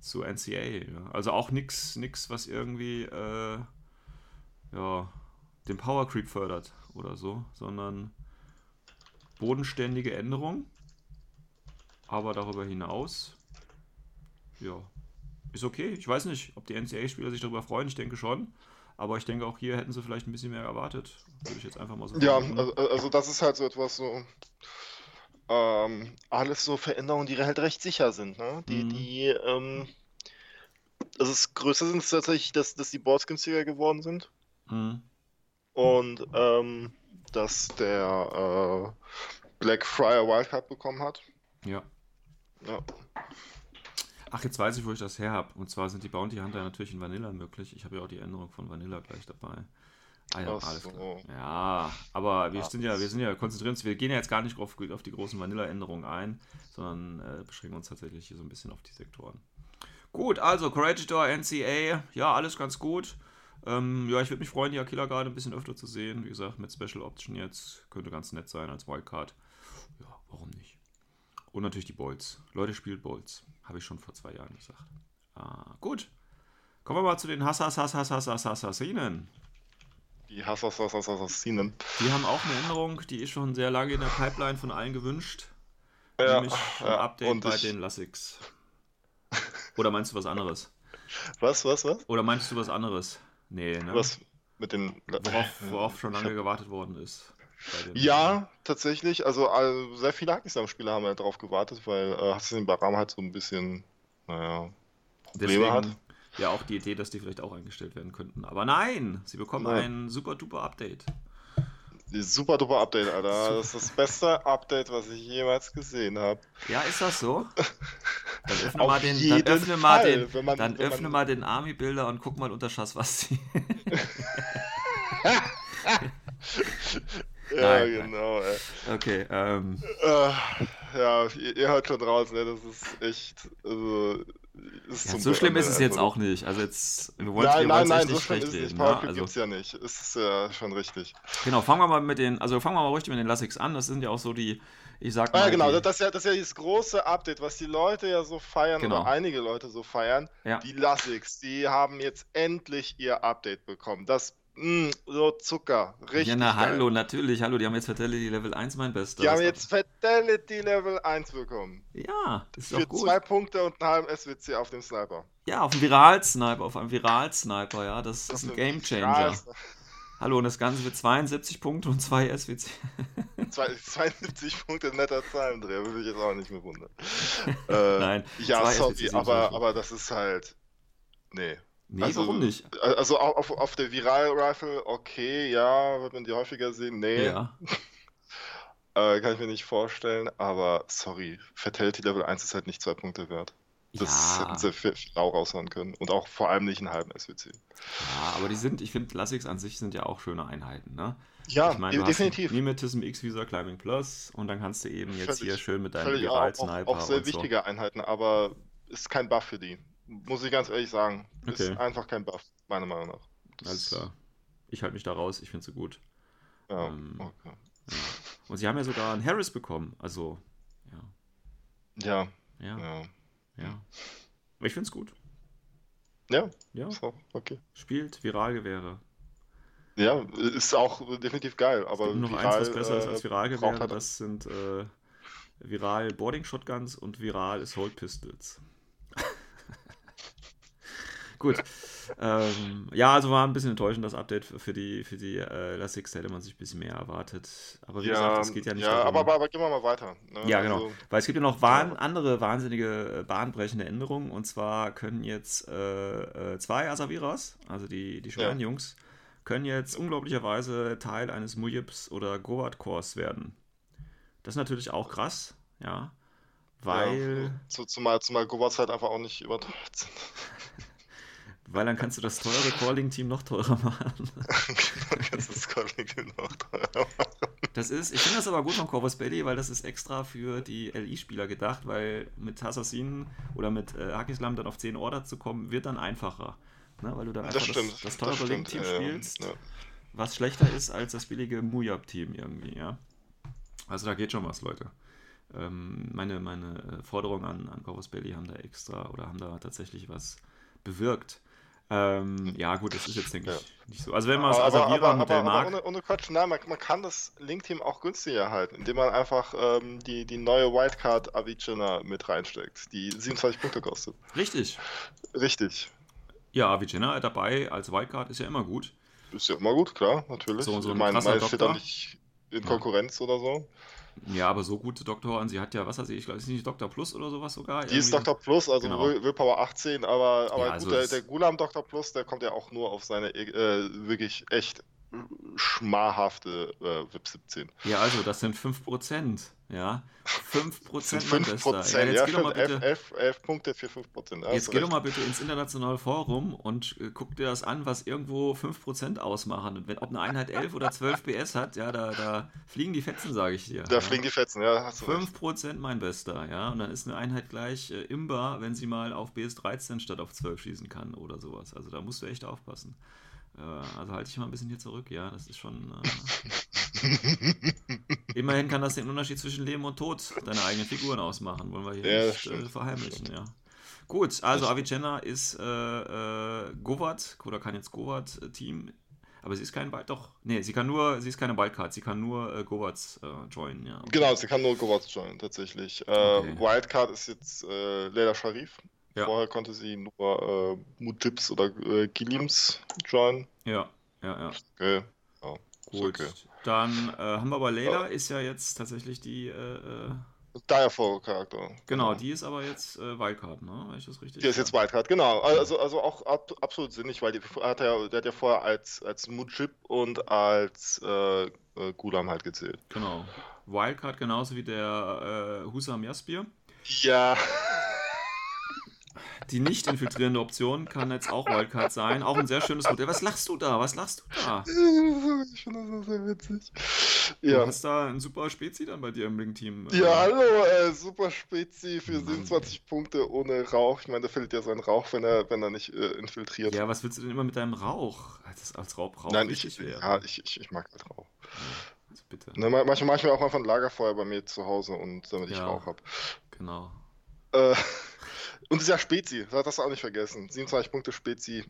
zu NCA. Ja. Also auch nichts, nix, was irgendwie äh, ja, den Power Creep fördert oder so, sondern bodenständige Änderung. Aber darüber hinaus, ja, ist okay. Ich weiß nicht, ob die NCA-Spieler sich darüber freuen. Ich denke schon. Aber ich denke, auch hier hätten sie vielleicht ein bisschen mehr erwartet. Würde ich jetzt einfach mal so Ja, vermuten. also, also das ist halt so etwas so. Ähm, alles so Veränderungen, die halt recht sicher sind, ne? Die, Mhm. die, ähm, also das Größte sind es tatsächlich, dass, dass die Boards günstiger geworden sind Mhm. und ähm, dass der äh, Blackfriar Wildcard bekommen hat. Ja. Ja. Ach, jetzt weiß ich, wo ich das her habe. Und zwar sind die Bounty Hunter natürlich in Vanilla möglich. Ich habe ja auch die Änderung von Vanilla gleich dabei. Ah ja, alles so. klar. Ja, aber wir Ach sind ja, wir sind ja konzentrieren uns, wir gehen ja jetzt gar nicht auf, auf die großen Vanilla-Änderungen ein, sondern äh, beschränken uns tatsächlich hier so ein bisschen auf die Sektoren. Gut, also Corregidor, NCA, ja, alles ganz gut. Ähm, ja, ich würde mich freuen, die Aquila gerade ein bisschen öfter zu sehen. Wie gesagt, mit Special Option jetzt. Könnte ganz nett sein als Wildcard. Ja, warum nicht? Und natürlich die Bolts. Leute, spielt Bolts. Habe ich schon vor zwei Jahren gesagt. Ah, gut. Kommen wir mal zu den Hassas, Hassas, Hassas, Assassinen. Die Hassas, Hassas, Assassinen. Die haben auch eine Änderung, die ist schon sehr lange in der Pipeline von allen gewünscht. Ja, nämlich ein ja, Update bei ich- den Lassics. Oder meinst du was anderes? Was, was, was? Oder meinst du was anderes? Nee, ne? Was mit den. Worauf, worauf schon lange hab- gewartet worden ist. Ja, tatsächlich. Also sehr viele Hackisam-Spieler haben halt drauf gewartet, weil äh, Hassan Baram halt so ein bisschen, naja, Probleme Deswegen hat. Ja auch die Idee, dass die vielleicht auch eingestellt werden könnten. Aber nein, sie bekommen Nein. ein super duper Update. Die Super duper Update, Alter. Das ist das beste Update, was ich jemals gesehen habe. Ja, ist das so? Dann öffne Auf mal den, dann öffne mal Fall, den, wenn man- dann öffne man- mal den Army-Bilder und guck mal unter Schass, was sie. [laughs] Ja, Nein, nein. genau, ey. Okay, ähm, Äh, ja, ihr, ihr hört schon raus, ne? Das ist echt. Also, ja, so schlimm ist es jetzt also- auch nicht. Also jetzt, wir wollen Nein, nein, nein, so schlecht reden. nicht. Ne? Power Creep Also, gibt's ja nicht. Es ist ja schon richtig. genau, fangen wir mal mit den, also fangen wir mal richtig mit den Lassics an. Das sind ja auch so die, ich sag mal, Ah, ja, genau, die, das ist ja, das ist ja dieses große Update, was die Leute ja so feiern Genau. oder einige Leute so feiern. Ja. Die Lassics, die haben jetzt endlich ihr Update bekommen. Das, mh, so Zucker, richtig. ja, na geil. hallo, natürlich, hallo, die haben jetzt Fatality Level 1, mein Bester. Die haben Das jetzt Fatality Level 1 bekommen. Ja, ist Für doch gut. zwei Punkte und einen halben SWC auf dem Sniper. Ja, auf einen Viral-Sniper, auf einen Viral-Sniper, ja, das, ist ein Gamechanger. Hallo, und das Ganze für 72 Punkte und 2 SWC. Zwei- 72 [laughs] Punkte netter Zahlendreher, würde ich jetzt auch nicht mehr wundern. [laughs] Äh, Nein, Ja, zwei sorry, aber, aber das ist halt. Nee. Nee, Also, warum nicht? Also auf, auf, der Viral-Rifle, okay, ja, wird man die häufiger sehen. Nee, Ja. [laughs] äh, kann ich mir nicht vorstellen, aber sorry, Fatality Level 1 ist halt nicht zwei Punkte wert. Das ja. hätten sie viel, viel auch raushauen können. Und auch vor allem nicht einen halben SWC. ja, aber die sind, ich finde, Classics an sich sind ja auch schöne Einheiten, ne? Ja, ich meine, de- definitiv. Mimetism X-Visa Climbing Plus und dann kannst du eben jetzt Völlig- hier schön mit deinem Völlig auch, auch, Viral-Sniper auch sehr so. wichtige Einheiten, aber ist kein Buff für die. Muss ich ganz ehrlich sagen. Ist Okay. einfach kein Buff, meiner Meinung nach. Das- Alles klar. Ich halte mich da raus, ich finde sie gut. Ja, Ähm, okay. Ja. Und sie haben ja sogar einen Harris bekommen, also, ja, ja, ja, ja. ja. Ich finde es gut. Ja, Ja, so, okay. spielt Viralgewehre. Ja, ist auch definitiv geil, aber noch viral, eins, was besser ist als äh, Viralgewehre, braucht halt- das sind äh, Viral Boarding Shotguns und Viral Assault Pistols. Gut. Ähm, ja, also war ein bisschen enttäuschend das Update für die, für die äh, Elastics, da hätte man sich ein bisschen mehr erwartet. Aber wie gesagt, Ja, es geht ja nicht ja darum. aber, aber, aber gehen wir mal weiter. Ne? Ja, genau. Also, Weil es gibt ja noch wahn andere wahnsinnige, äh, bahnbrechende Änderungen. Und zwar können jetzt äh, äh, zwei Asaviras, also die, die schweren Jungs, können jetzt unglaublicherweise Teil eines Mujibs oder Goat-Kors werden. Das ist natürlich auch krass, ja. Weil, ja, zu, zumal, zumal Gobots halt einfach auch nicht überteuert sind. Weil dann kannst du das teure Calling-Team noch teurer machen. [laughs] Genau, kannst du das Calling noch teurer machen. Das ist, ich finde das aber gut von Corvus Belli, weil das ist extra für die LI-Spieler gedacht, weil mit Assassin oder mit äh, Hakislam dann auf 10 Order zu kommen, wird dann einfacher. Ne? Weil du dann einfach Das stimmt. das, das teure Link-Team ja. spielst, Ja. was schlechter ist als das billige Mujab-Team irgendwie, ja. Also da geht schon was, Leute. Ähm, meine meine äh, Forderungen an, an Corvus Belli haben da extra oder haben da tatsächlich was bewirkt. Ähm, ja, gut, das ist jetzt, denke ich, nicht so. Also wenn man das Aber, Asavira-Modell aber, mag, ohne, ohne Quatsch, nein, man, man kann das Link-Team auch günstiger halten, indem man einfach ähm, die, die neue Wildcard Avicena mit reinsteckt, die 27 Punkte kostet. richtig. Richtig. Ja, Avicenna dabei als Wildcard ist ja immer gut. Ist ja immer gut, klar, natürlich. So- so ein ich meine, krasser man steht da nicht in Ja. Konkurrenz oder so. Ja, aber so gute Doktoren, sie hat ja, was hat sie, ich glaube, ist sie nicht Doktor Plus oder sowas sogar? Die ist Dr. Plus, also Genau. Will- Willpower 18, aber, aber Ja, also gut, der, der Gulam Dr. Plus, der kommt ja auch nur auf seine äh, wirklich echt schmarhafte äh, VIP 17. Ja, also das sind 5%, ja. 5% Das sind mein 5 Bester. Prozent, Ja, ja, jetzt geh doch mal stimmt, 11, bitte, 11, 11 Punkte für 5 Prozent. jetzt geh doch mal bitte ins internationale Forum und äh, guck dir das an, was irgendwo 5% ausmachen. Und wenn, ob eine Einheit 11 oder 12 PS hat, ja, da, da fliegen die Fetzen, sage ich dir. Da ja. fliegen die Fetzen, ja, hast du recht. 5% mein Bester, ja. Und dann ist eine Einheit gleich äh, Imba, wenn sie mal auf BS13 statt auf 12 schießen kann oder sowas. Also da musst du echt aufpassen. Äh, also halte ich mal ein bisschen hier zurück, ja. Das ist schon. Äh, [laughs] immerhin kann das den Unterschied zwischen Leben und Tod deine eigenen Figuren ausmachen. Wollen wir hier Ja, nicht äh, verheimlichen, ja. Gut, also Avicenna ist äh, äh, Govat, oder kann jetzt Govat-Team. Aber sie ist kein Wild, doch. Nee, sie kann nur, sie ist keine Wildcard, sie kann nur äh, Govats äh, joinen, ja. Genau, sie kann nur Gobots joinen, tatsächlich. Äh, Okay. Wildcard ist jetzt äh, Leila Sharif. Ja. Vorher konnte sie nur äh, Mujibs oder äh, Gilims joinen. Ja, ja, ja. Okay. Ja, Gut, okay. dann äh, haben wir aber Layla, ist ja jetzt tatsächlich die, äh, äh, Direfall-Charakter. genau, die ist aber jetzt äh, Wildcard, ne? Wenn ich das richtig Die ist jetzt Wildcard, genau. Also, also auch ab, absolut sinnig, weil die hat ja, der hat ja vorher als, als Mujib und als äh, äh, Gulam halt gezählt. Genau. Wildcard genauso wie der äh, Husam Jaspir. Ja. Die nicht infiltrierende Option kann jetzt auch Wildcard sein. Auch ein sehr schönes Modell. Was lachst du da? Was lachst du da? Ich finde das sehr witzig. Du Ja. hast da ein super Spezi dann bei dir im Link-Team. äh, Ja, hallo, äh, super Spezi für Mann. 27 Punkte ohne Rauch. Ich meine, da fällt ja sein Rauch, wenn er, wenn er nicht äh, infiltriert. Ja, was willst du denn immer mit deinem Rauch? Das als Rauch, Rauch Nein, ich, wäre. ja, ich, ich, ich mag halt Rauch. Also bitte. Ne, ma- manchmal mache ich mir auch einfach ein Lagerfeuer bei mir zu Hause und damit ich Ja. Rauch habe. Genau. Äh, und ist ja Spezi, das hast du auch nicht vergessen. 27 Punkte Spezi.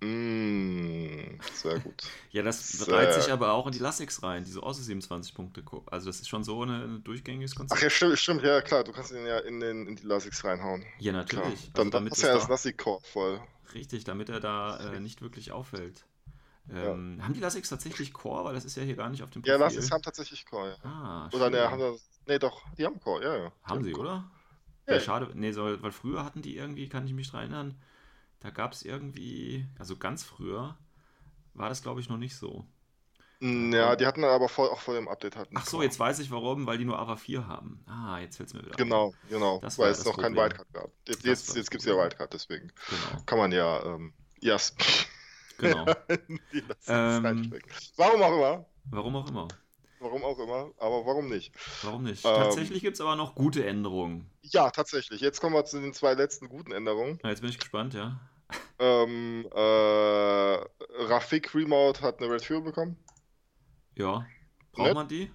Mm, sehr gut. [laughs] Ja, das Sehr- reiht sich aber auch in die Lassix rein, diese außer 27 Punkte. Also das ist schon so eine, ein durchgängiges Ach Konzept. ja, stimmt, stimmt, ja klar, du kannst ihn ja in, den, in die Lasix reinhauen. Ja, natürlich. Dann, Also dann damit ist ja das da, Lassi-Core voll. richtig, damit er da äh, nicht wirklich auffällt. Ähm, Haben die Lassix tatsächlich Core? Weil das ist ja hier gar nicht auf dem Ja, Profil. Lassis haben tatsächlich Core, ja. Ah, Oder ne, haben das. Nee, doch, die haben Core, ja, ja. Die Haben sie, Core. oder? Ja, schade. Nee, so, weil früher hatten die irgendwie, kann ich mich dran erinnern, da gab es irgendwie, also ganz früher war das glaube ich noch nicht so. Mm, Ja, die hatten aber vor, auch vor dem Update hatten. Ach so, jetzt weiß ich warum, weil die nur AVA 4 haben. Ah, jetzt fällt es mir wieder. Genau, genau. Das war weil es noch kein Problem. Wildcard gab. Jetzt, Das jetzt, jetzt gibt es ja. Wildcard, deswegen Genau, kann man ja, ähm, ja, genau. [laughs] die Ähm. Warum auch immer. Warum auch immer. Warum auch immer, aber warum nicht? Warum nicht? Ähm. Tatsächlich gibt es aber noch gute Änderungen. Ja, tatsächlich. Jetzt kommen wir zu den zwei letzten guten Änderungen. Na, jetzt bin ich gespannt, ja. Ähm, äh, Rafik Remote hat eine Red Fuel bekommen. Ja. Braucht Nett. man die?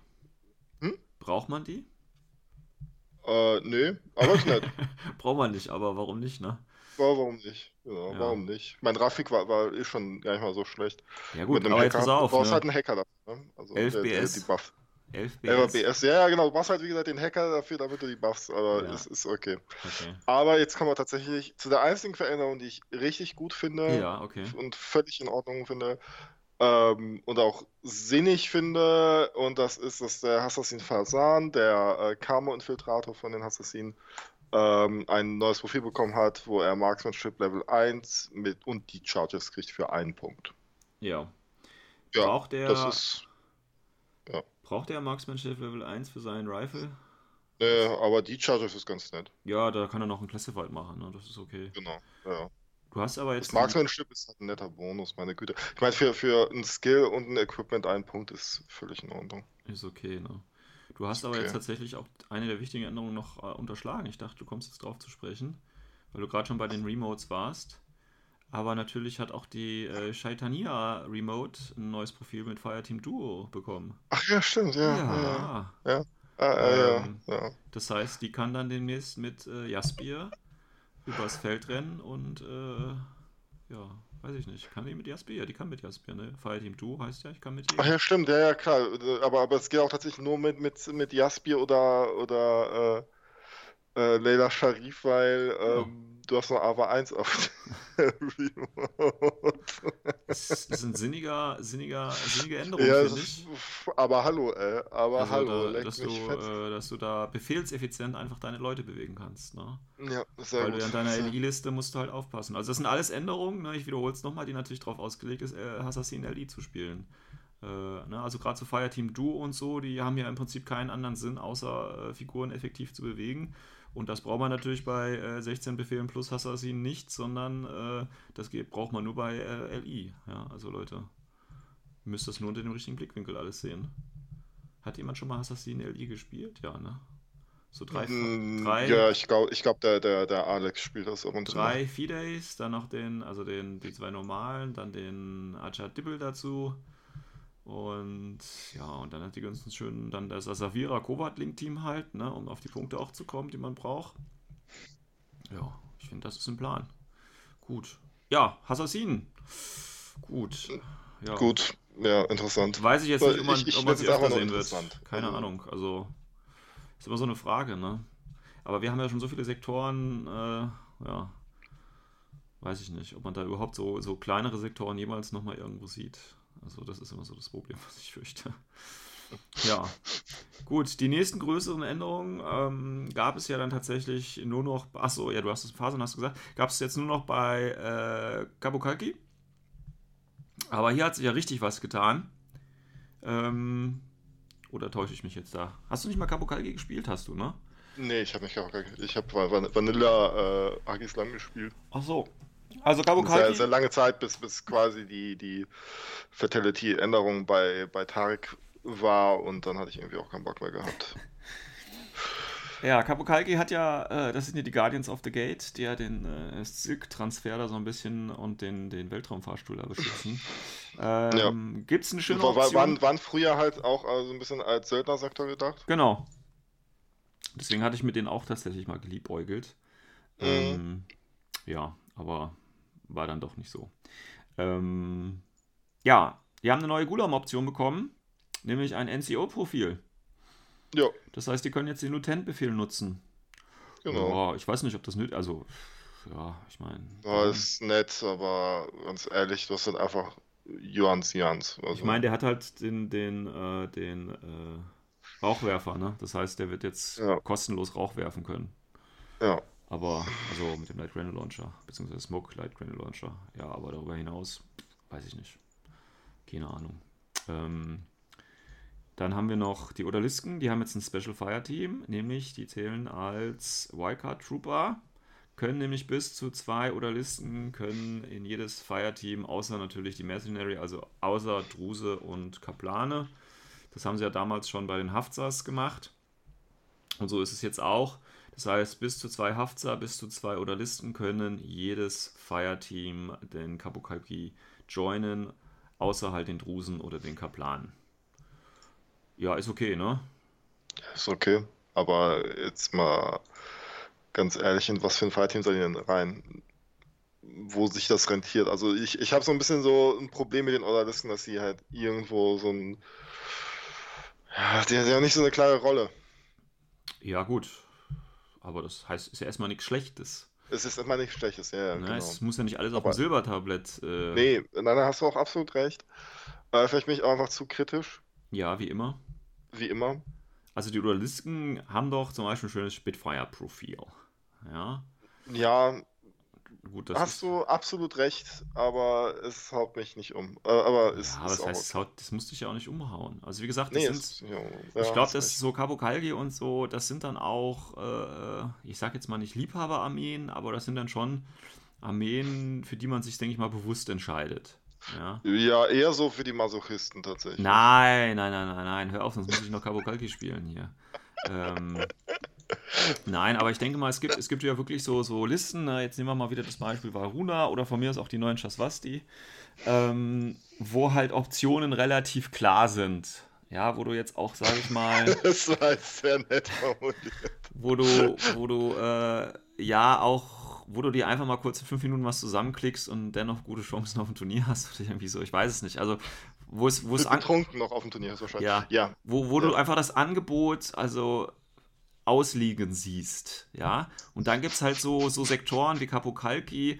Hm? Braucht man die? Äh, nö, aber ist nett. [laughs] Braucht man nicht, aber warum nicht, ne? warum nicht? Genau, Ja. warum nicht? Mein Grafik war, war eh schon gar nicht mal so schlecht. Ja gut, aber jetzt Hacker, pass auf, du brauchst ne? halt einen Hacker. Ne? Also 11 der, der BS. die Buff. 11 11 BS. BS, ja, ja, genau. Du brauchst halt, wie gesagt, den Hacker dafür, damit du die buffst, aber Ja. es ist okay. Okay. Aber jetzt kommen wir tatsächlich zu der einzigen Veränderung, die ich richtig gut finde Ja, okay. und völlig in Ordnung finde ähm, und auch sinnig finde. Und das ist, dass der Assassin Fasan, der äh, Karma-Infiltrator von den Assassinen, ähm, ein neues Profil bekommen hat, wo er Marksmanship Level 1 mit und die Charges kriegt für einen Punkt. Ja. Ja, Braucht der, das ist. braucht der Marksmanship Level 1 für seinen Rifle? Äh, aber die Charges ist ganz nett. Ja, da kann er noch einen Classified machen, ne? Das ist okay. Genau. Ja. Du hast aber Das jetzt. Marksmanship ist halt ein netter Bonus, meine Güte. Ich meine, für, für ein Skill und ein Equipment ein Punkt ist völlig in Ordnung. Ist okay, ne? Du hast Ist aber okay. jetzt tatsächlich auch eine der wichtigen Änderungen noch äh, unterschlagen. Ich dachte, du kommst jetzt drauf zu sprechen, weil du gerade schon bei den Remotes warst. Aber natürlich hat auch die äh, Shaitania Remote ein neues Profil mit Fireteam Duo bekommen. Ach ja, stimmt, ja. ja. Ja. Ah, äh, Ähm, ja, ja. Das heißt, die kann dann demnächst mit äh, Jaspier übers Feld rennen und äh, ja, weiß ich nicht. Kann die mit Jaspier? Die kann mit Jaspier, ne? Fireteam Duo heißt ja, ich kann mit Ach ihr. ja, stimmt, ja, ja, klar. Aber, aber es geht auch tatsächlich nur mit, mit, mit Jaspir oder, oder äh, äh, Leila Sharif, weil ähm, du hast noch AVA 1 auf [laughs] der Remote. Das ist ein sinniger, sinniger, sinnige Änderung, Ja, finde ich. aber hallo, ey. Aber Also hallo, da, dass, du, äh, dass du da befehlseffizient einfach deine Leute bewegen kannst. Ne? Ja, sehr Weil gut. du an deiner LI-Liste musst du halt aufpassen. Also das sind alles Änderungen, ne? ich wiederhole es nochmal, die natürlich darauf ausgelegt ist, äh, Assassin LI zu spielen. Äh, ne? Also gerade so Fireteam Duo und so, die haben ja im Prinzip keinen anderen Sinn, außer äh, Figuren effektiv zu bewegen. Und das braucht man natürlich bei äh, 16 Befehlen plus Assassin nicht, sondern äh, das geht, braucht man nur bei äh, LI. Ja, also Leute, ihr müsst das nur unter dem richtigen Blickwinkel alles sehen. Hat jemand schon mal Assassin LI gespielt? Ja, ne? So drei, Mm, drei, Ja, ich glaube, ich glaub, der, der, der Alex spielt das ab und zu. drei Fidays, dann noch den, also den, die zwei normalen, dann den Achad Dibble dazu. Und ja, und dann hat die ganzen schönen, dann das Savira Kovat Link Team halt, ne, um auf die Punkte auch zu kommen, die man braucht. Ja, ich finde, das ist ein Plan. Gut. Ja, Assassin. Gut. Ja. Gut, ja, interessant. Weiß ich jetzt nicht, ob man, Ich- ich ob man sie öfter sehen wird. Keine Also- Ahnung. Also, ist immer so eine Frage, ne? Aber wir haben ja schon so viele Sektoren, äh, ja. Weiß ich nicht, ob man da überhaupt so, so kleinere Sektoren jemals nochmal irgendwo sieht. Also, das ist immer so das Problem, was ich fürchte. Ja. Gut, die nächsten größeren Änderungen ähm, gab es ja dann tatsächlich nur noch. Achso, ja, du hast es in Phasen hast gesagt. Gab es jetzt nur noch bei äh, Kabukaki. Aber hier hat sich ja richtig was getan. Ähm, oder täusche ich mich jetzt da? Hast du nicht mal Kabukagi gespielt, hast du, ne? Nee, ich habe nicht gar Ich habe Van Vanilla äh, Agis lang gespielt. Ach so. Also Sehr, Kabukagi. sehr lange Zeit, bis, bis quasi die, die Fatality-Änderung bei, bei Tarek war und dann hatte ich irgendwie auch keinen Bock mehr gehabt. [laughs] Ja, Kabukagi hat ja, äh, das sind ja die Guardians of the Gate, die ja den äh, Silk-Transfer da so ein bisschen und den, den Weltraumfahrstuhl da beschützen. [laughs] Ähm, Gibt es eine schöne War, war, Option? waren, waren früher halt auch äh, so ein bisschen als Söldnersektor gedacht. Genau. Deswegen hatte ich mit denen auch tatsächlich mal geliebäugelt. Mhm. Ähm, ja, aber war dann doch nicht so. Ähm, ja, die haben eine neue Gulam-Option bekommen, nämlich ein NCO-Profil. Ja, Das heißt, die können jetzt den Lieutenant-Befehl nutzen. genau. Ja, ich weiß nicht, ob das nötig Also, ja, ich meine. Ja, ist nett, aber ganz ehrlich, das sind einfach Jans Jans. Also, Ich meine, der hat halt den, den, äh, den äh, Rauchwerfer, ne? Das heißt, der wird jetzt Ja. kostenlos Rauch werfen können. ja. Aber, also mit dem Light Granule Launcher, beziehungsweise Smoke Light Granule Launcher. Ja, aber darüber hinaus, weiß ich nicht. Keine Ahnung. Ähm, dann haben wir noch die Odalisken, die haben jetzt ein Special Fire Team, nämlich die zählen als Wildcard Trooper, können nämlich bis zu zwei Odalisken, können in jedes Fire Team, außer natürlich die Mercenary, also außer Druse und Kaplane. Das haben sie ja damals schon bei den Haftsas gemacht. Und so ist es jetzt auch. Das heißt, bis zu zwei Haftsa, bis zu zwei Odalisten können jedes Fireteam den Kabukaki joinen, außer halt den Drusen oder den Kaplanen. Ja, ist okay, ne? Ist okay. Aber jetzt mal ganz ehrlich, in was für ein Fireteam soll die denn rein? wo sich das rentiert. Also ich, ich habe so ein bisschen so ein Problem mit den Orderlisten, dass sie halt irgendwo so ein. Ja, die, die haben nicht so eine klare Rolle. Ja, gut. Aber das heißt, ist ja erstmal nichts Schlechtes. Es ist immer nichts Schlechtes, ja, ja, Ne? genau. Es muss ja nicht alles auf dem Silbertablett. Äh, Nee, nein, da hast du auch absolut recht. Äh, vielleicht bin ich auch einfach zu kritisch, Ja, wie immer. wie immer. Also die Dualisten haben doch zum Beispiel ein schönes Spitfire-Profil. Ja, Ja, gut, das hast du absolut recht, aber es haut mich nicht um. Äh, aber es ja, aber ist das auch heißt, haut- das musste ich ja auch nicht umhauen. Also wie gesagt, das Nee, sind, ja, ich glaube, hast das recht. so Cabo Calgi und so, das sind dann auch, äh, ich sag jetzt mal nicht Liebhaberarmeen, aber das sind dann schon Armeen, für die man sich, denke ich mal, bewusst entscheidet. Ja. Ja, eher so für die Masochisten tatsächlich. Nein, nein, nein, nein, nein, hör auf, sonst muss ich noch Cabo Calci spielen hier. Ähm, nein, aber ich denke mal, es gibt, es gibt ja wirklich so, so Listen. Ne? Jetzt nehmen wir mal wieder das Beispiel Varuna oder von mir aus auch die neuen Shaswasti, ähm, wo halt Optionen relativ klar sind. Ja, wo du jetzt auch, sag ich mal, [laughs] Das war jetzt sehr nett formuliert. wo du, wo du äh, ja auch, wo du dir einfach mal kurz in fünf Minuten was zusammenklickst und dennoch gute Chancen auf ein Turnier hast oder irgendwie so, ich weiß es nicht. Also, wo es, wo es an, noch auf dem Turnier ist wahrscheinlich. Ja. ja. wo, wo du Ja. einfach das Angebot, also ausliegen siehst, ja. Und dann gibt es halt so, so Sektoren wie Capocalchi,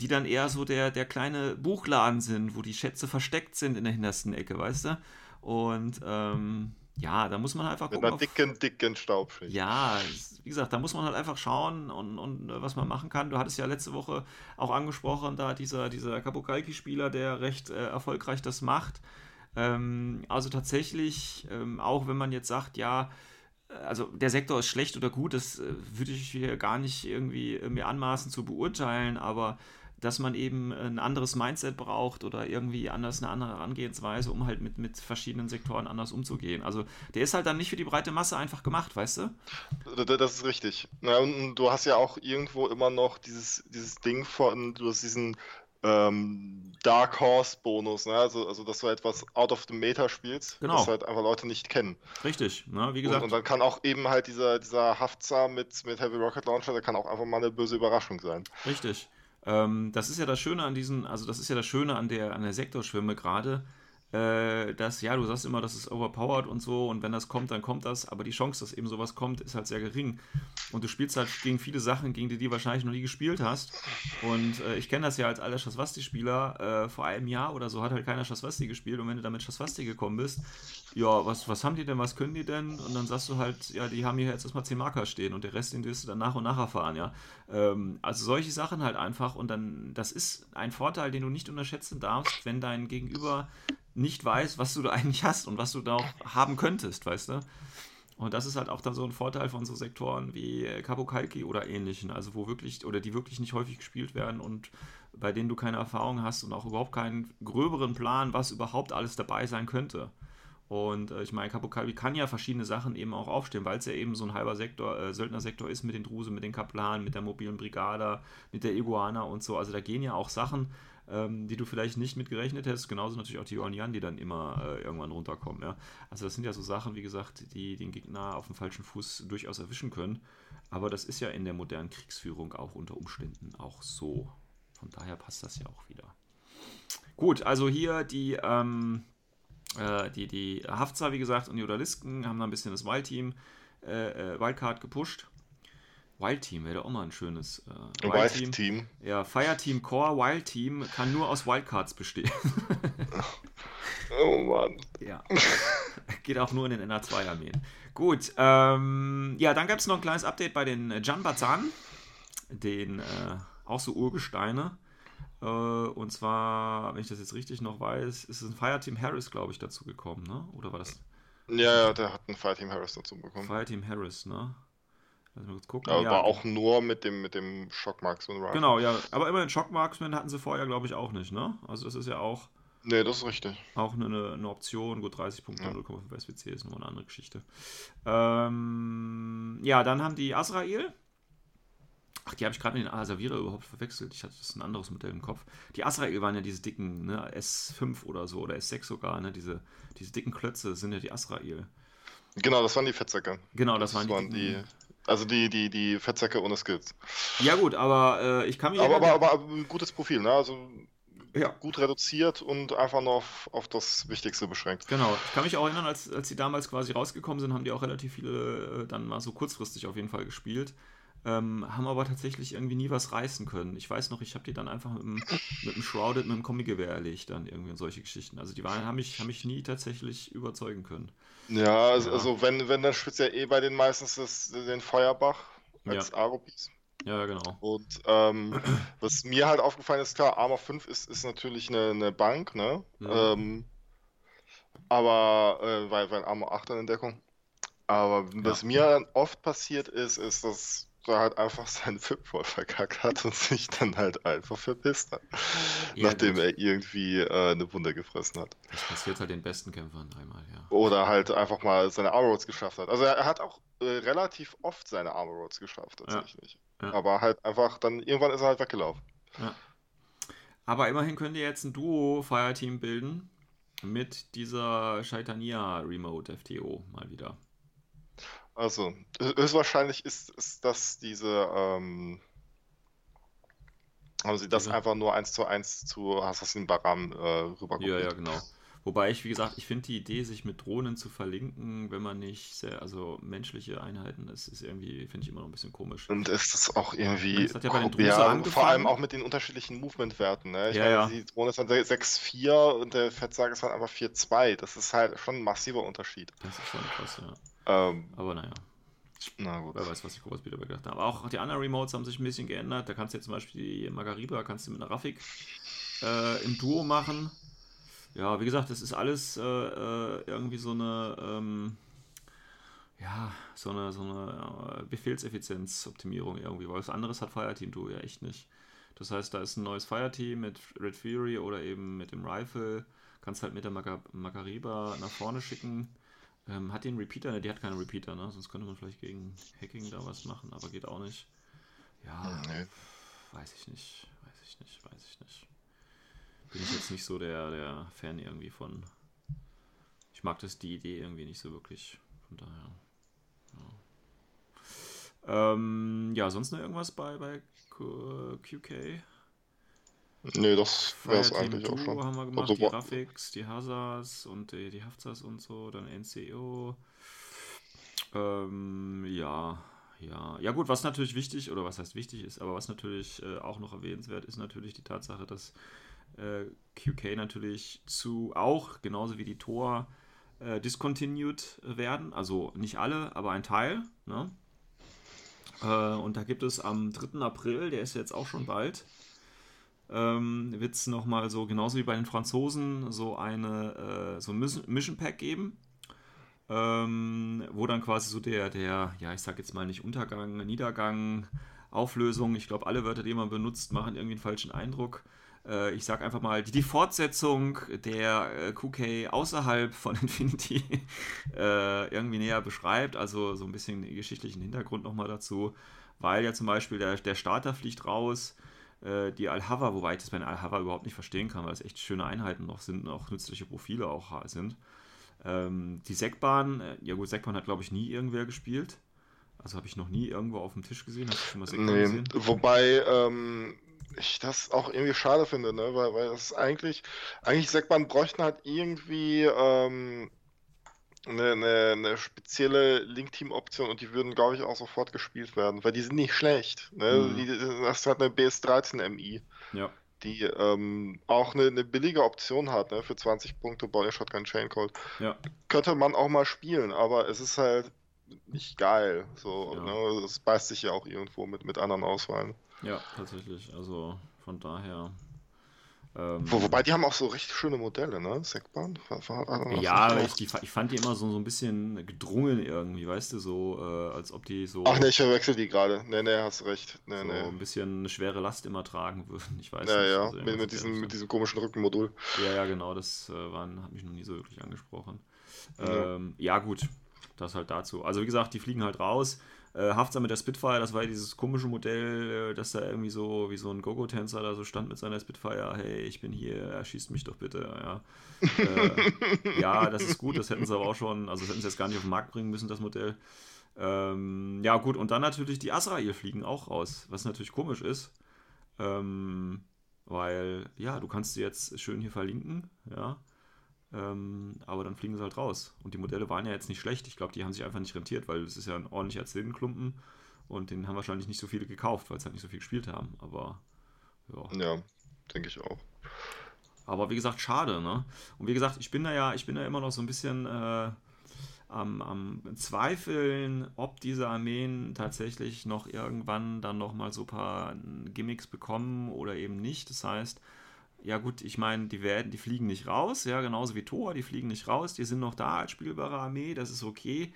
die dann eher so der, der kleine Buchladen sind, wo die Schätze versteckt sind in der hintersten Ecke, weißt du? Und ähm, ja, da muss man einfach Mit gucken. einer auf- dicken, dicken Staubschicht. ja, wie gesagt, da muss man halt einfach schauen und, und äh, was man machen kann. Du hattest ja letzte Woche auch angesprochen, da dieser, dieser Kapokalki-Spieler, der recht äh, erfolgreich das macht. Ähm, also tatsächlich, ähm, auch wenn man jetzt sagt, ja, also der Sektor ist schlecht oder gut, das äh, würde ich hier gar nicht irgendwie äh, mir anmaßen zu beurteilen, aber dass man eben ein anderes Mindset braucht oder irgendwie anders eine andere Herangehensweise, um halt mit, mit verschiedenen Sektoren anders umzugehen. Also der ist halt dann nicht für die breite Masse einfach gemacht, weißt du? Das ist richtig. Und du hast ja auch irgendwo immer noch dieses, dieses Ding von, du hast diesen ähm, Dark Horse Bonus, ne? also, also dass du etwas out of the Meta spielst, Genau. das halt einfach Leute nicht kennen. Richtig, ne? wie Und, gesagt. und dann kann auch eben halt dieser, dieser Haftzar mit, mit Heavy Rocket Launcher, der kann auch einfach mal eine böse Überraschung sein. Richtig. Ähm, das ist ja das Schöne an diesen, also das ist ja das Schöne an der, an der Sektorschwimme gerade, äh, dass, ja, du sagst immer, das ist overpowered und so und wenn das kommt, dann kommt das, aber die Chance, dass eben sowas kommt, ist halt sehr gering. Und du spielst halt gegen viele Sachen, gegen die du wahrscheinlich noch nie gespielt hast. Und äh, ich kenne das ja als alter Schaswasti-Spieler, äh, vor einem Jahr oder so hat halt keiner Schaswasti gespielt und wenn du damit Schaswasti gekommen bist, ja, was, was haben die denn, was können die denn? Und dann sagst du halt, ja, die haben hier jetzt erstmal 10 Marker stehen und der Rest, den wirst du dann nach und nach erfahren, ja. Ähm, also solche Sachen halt einfach und dann, das ist ein Vorteil, den du nicht unterschätzen darfst, wenn dein Gegenüber nicht weiß, was du da [laughs] eigentlich hast und was du da auch haben könntest, weißt du? Und das ist halt auch dann so ein Vorteil von so Sektoren wie äh, Kabukalki oder ähnlichen, also wo wirklich, oder die wirklich nicht häufig gespielt werden und bei denen du keine Erfahrung hast und auch überhaupt keinen gröberen Plan, was überhaupt alles dabei sein könnte. Und äh, ich meine, Kabukalki kann ja verschiedene Sachen eben auch aufstellen, weil es ja eben so ein halber Sektor, äh, Söldnersektor ist mit den Druse, mit den Kaplanen, mit der mobilen Brigada, mit der Iguana und so. Also da gehen ja auch Sachen, ähm, die du vielleicht nicht mit gerechnet hättest. Genauso natürlich auch die Ornian, die dann immer äh, irgendwann runterkommen. Ja? Also das sind ja so Sachen, wie gesagt, die den Gegner auf dem falschen Fuß durchaus erwischen können. Aber das ist ja in der modernen Kriegsführung auch unter Umständen auch so. Von daher passt das ja auch wieder. Gut, also hier die, ähm, äh, die, die Haftzar, wie gesagt, und die Odalisken haben da ein bisschen das Wild-Team, äh, äh, Wildcard gepusht. Wild Team wäre doch auch mal ein schönes äh, Wild Team. Wild Team. Ja, Fire Team Core Wild Team kann nur aus Wildcards bestehen. [laughs] Oh Mann. Ja. [laughs] Geht auch nur in den NA2-Armeen. Gut, ähm, ja, dann gab es noch ein kleines Update bei den äh, Janbazan, den äh, auch so Urgesteine. Äh, und zwar, wenn ich das jetzt richtig noch weiß, ist es ein Fireteam Harris, glaube ich, dazu gekommen, ne? Oder war das Ja, ja, der hat ein Fireteam Harris dazu bekommen. Fireteam Harris, ne? Lass mal kurz gucken. Aber Ja, auch nur mit dem, mit dem Schockmarks und Rifle. Genau, ja. Aber immerhin Shock Marksman hatten sie vorher, glaube ich, auch nicht, ne? Also das ist ja auch. Nee, das ist richtig. Auch eine, eine Option, gut 30 Punkte, Ja. 0,5 SWC ist nochmal eine andere Geschichte. Ähm, ja, dann haben die Azrael. Ach, die habe ich gerade mit den Asavira überhaupt verwechselt. Ich hatte das ein anderes Modell im Kopf. Die Azrael waren ja diese dicken, ne, S5 oder so, oder S6 sogar, ne, diese, diese dicken Klötze sind ja die Azrael. Genau, das waren die Fettsäcke. Genau, das, waren die, die dicken- Also die, die, die Fettsäcke ohne Skills. Ja gut, aber äh, ich kann mich... Aber, erinnern- aber, aber ein gutes Profil, ne? Also Ja. gut reduziert und einfach nur auf, auf das Wichtigste beschränkt. Genau, ich kann mich auch erinnern, als, als die damals quasi rausgekommen sind, haben die auch relativ viele äh, dann mal so kurzfristig auf jeden Fall gespielt. Ähm, haben aber tatsächlich irgendwie nie was reißen können. Ich weiß noch, ich habe die dann einfach mit dem, mit dem Shrouded, mit dem Kommigewehr erlegt, dann irgendwie und solche Geschichten. Also die waren, haben mich, haben mich nie tatsächlich überzeugen können. Ja, also, Ja. also wenn, wenn dann speziell eh bei den meistens das, den Feuerbach als Aro-Piece. Ja, genau. Und ähm, was mir halt aufgefallen ist, klar, Armor 5 ist, ist natürlich eine, eine Bank, ne? Ja. Ähm, aber, äh, weil, weil Armor 8 in Deckung. Aber was Ja. mir dann oft passiert ist, ist, dass er halt einfach seinen Fipwall verkackt hat und sich dann halt einfach verpisst hat. Ja, nachdem gut. er irgendwie äh, eine Wunde gefressen hat. Das passiert halt den besten Kämpfern dreimal, ja. Oder halt einfach mal seine Armor Rolls geschafft hat. Also er, er hat auch äh, relativ oft seine Armor Rolls geschafft, tatsächlich. Ja. Aber halt einfach, dann irgendwann ist er halt weggelaufen. Ja. Aber immerhin könnt ihr jetzt ein Duo-Fireteam bilden mit dieser Shaitania Remote FTO mal wieder. Also, hö- höchstwahrscheinlich ist, ist das diese, ähm, haben sie das Diese- einfach nur eins zu eins zu Assassin Baram äh, rübergekopiert. Ja, ja, genau. Wobei ich, wie gesagt, ich finde die Idee, sich mit Drohnen zu verlinken, wenn man nicht sehr, also menschliche Einheiten, das ist irgendwie, finde ich immer noch ein bisschen komisch. Und ist das auch irgendwie, Das hat ja bei den oh, Drusen ja, vor allem auch mit den unterschiedlichen Movement-Werten, ne? Ich Ja, meine, ja. die Drohne ist dann 6,4 und der Fettsack ist halt einfach 4,2. Das ist halt schon ein massiver Unterschied. Das ist schon krass, ja. Ähm, Aber naja, na gut. wer weiß, was die Großbieter gedacht haben. Aber auch die anderen Remotes haben sich ein bisschen geändert. Da kannst du jetzt zum Beispiel die Margariba, kannst du mit einer Rafik äh, im Duo machen. Ja, wie gesagt, das ist alles äh, äh, irgendwie so eine, ähm, ja, so eine, so eine äh, Befehlseffizienzoptimierung irgendwie, weil was anderes hat Fireteam Duo ja echt nicht. Das heißt, da ist ein neues Fireteam mit Red Fury oder eben mit dem Rifle. Kannst halt mit der Maga Magariba nach vorne schicken. Ähm, hat die einen Repeater? Ne, die hat keinen Repeater, ne? Sonst könnte man vielleicht gegen Hacking da was machen, aber geht auch nicht. Ja, Nee. weiß ich nicht, weiß ich nicht, weiß ich nicht. Bin ich jetzt nicht so der, der Fan irgendwie von. Ich mag das die Idee irgendwie nicht so wirklich. Von daher. Ja, ähm, ja sonst noch irgendwas bei, bei QK? Nee, das wäre es eigentlich auch schon. haben wir gemacht, Also, die Raffics, die Hazards und die, die Hafzas und so, dann NCO. Ähm, ja, ja. Ja gut, was natürlich wichtig, oder was heißt wichtig ist, aber was natürlich äh, auch noch erwähnenswert ist, natürlich die Tatsache, dass äh, QK natürlich zu auch, genauso wie die Tor, äh, discontinued werden. Also nicht alle, aber ein Teil. Ne? Äh, und da gibt es am 3. April, der ist jetzt auch schon bald, ähm, wird es nochmal so, genauso wie bei den Franzosen, so eine äh, so ein Mission Pack geben. Ähm, wo dann quasi so der, der, ja, ich sag jetzt mal nicht Untergang, Niedergang, Auflösung, ich glaube, alle Wörter, die man benutzt, machen irgendwie einen falschen Eindruck. Äh, ich sag einfach mal, die, die Fortsetzung der äh, QK außerhalb von [laughs] Infinity äh, irgendwie näher beschreibt, also so ein bisschen geschichtlichen Hintergrund nochmal dazu, weil ja zum Beispiel der, der Starter fliegt raus, äh, die Al-Hava, wobei ich das bei den Al-Hava überhaupt nicht verstehen kann, weil es echt schöne Einheiten noch sind und auch nützliche Profile auch sind. Ähm, die Sekbahn, äh, ja gut, Sekbahn hat glaube ich nie irgendwer gespielt. Also habe ich noch nie irgendwo auf dem Tisch gesehen. Hast du schon mal Sekbahn Nee, gesehen? wobei ähm, ich das auch irgendwie schade finde, ne? Weil, weil das ist eigentlich, eigentlich Sekban bräuchten halt irgendwie ähm, eine, eine, eine spezielle Link-Team-Option und die würden, glaube ich, auch sofort gespielt werden, weil die sind nicht schlecht. Ne? Mhm. Die, das hat eine BS13 MI, Ja. die ähm, auch eine, eine billige Option hat, ne? Für 20 Punkte Body Shotgun Chain Code. Ja. Könnte man auch mal spielen, aber es ist halt nicht geil. So, Ja. ne? Das beißt sich ja auch irgendwo mit, mit anderen Auswahlen. Ja, tatsächlich. Also von daher. Ähm, Wo, wobei die haben auch so richtig schöne Modelle, ne? Sekban? Ja, ich, die, ich fand die immer so, so ein bisschen gedrungen irgendwie, weißt du, so äh, als ob die so? Ach ne, ich verwechsel die gerade. Ne, ne, hast recht. Ne, so ne. ein bisschen eine schwere Last immer tragen würden. Ich weiß Ja, nicht. ja, also mit, mit, diesem, mit diesem komischen Rückenmodul. Ja, ja, genau, das äh, waren, hat mich noch nie so wirklich angesprochen. Ja. Ähm, ja, gut, das halt dazu. Also wie gesagt, die fliegen halt raus. Äh, Haftar mit der Spitfire, das war ja dieses komische Modell, äh, dass da irgendwie so wie so ein Gogo-Tänzer da so stand mit seiner Spitfire, hey, ich bin hier, erschießt mich doch bitte, ja. äh, ja, das ist gut, das hätten sie aber auch schon, also das hätten sie jetzt gar nicht auf den Markt bringen müssen, das Modell. Ähm, ja, gut, und dann natürlich die Azrael fliegen auch raus, was natürlich komisch ist. Ähm, weil, ja, du kannst sie jetzt schön hier verlinken, ja. Ähm, aber dann fliegen sie halt raus. Und die Modelle waren ja jetzt nicht schlecht. Ich glaube, die haben sich einfach nicht rentiert, weil es ist ja ein ordentlicher Zillenklumpen und den haben wahrscheinlich nicht so viele gekauft, weil es halt nicht so viel gespielt haben. Aber ja. Ja, denke ich auch. Aber wie gesagt, schade, ne? Und wie gesagt, ich bin da ja, ich bin da immer noch so ein bisschen äh, am, am Zweifeln, ob diese Armeen tatsächlich noch irgendwann dann nochmal so ein paar Gimmicks bekommen oder eben nicht. Das heißt, ja gut, ich meine, die werden, die fliegen nicht raus, ja, genauso wie Thor, die fliegen nicht raus, die sind noch da als spielbare Armee, das ist okay.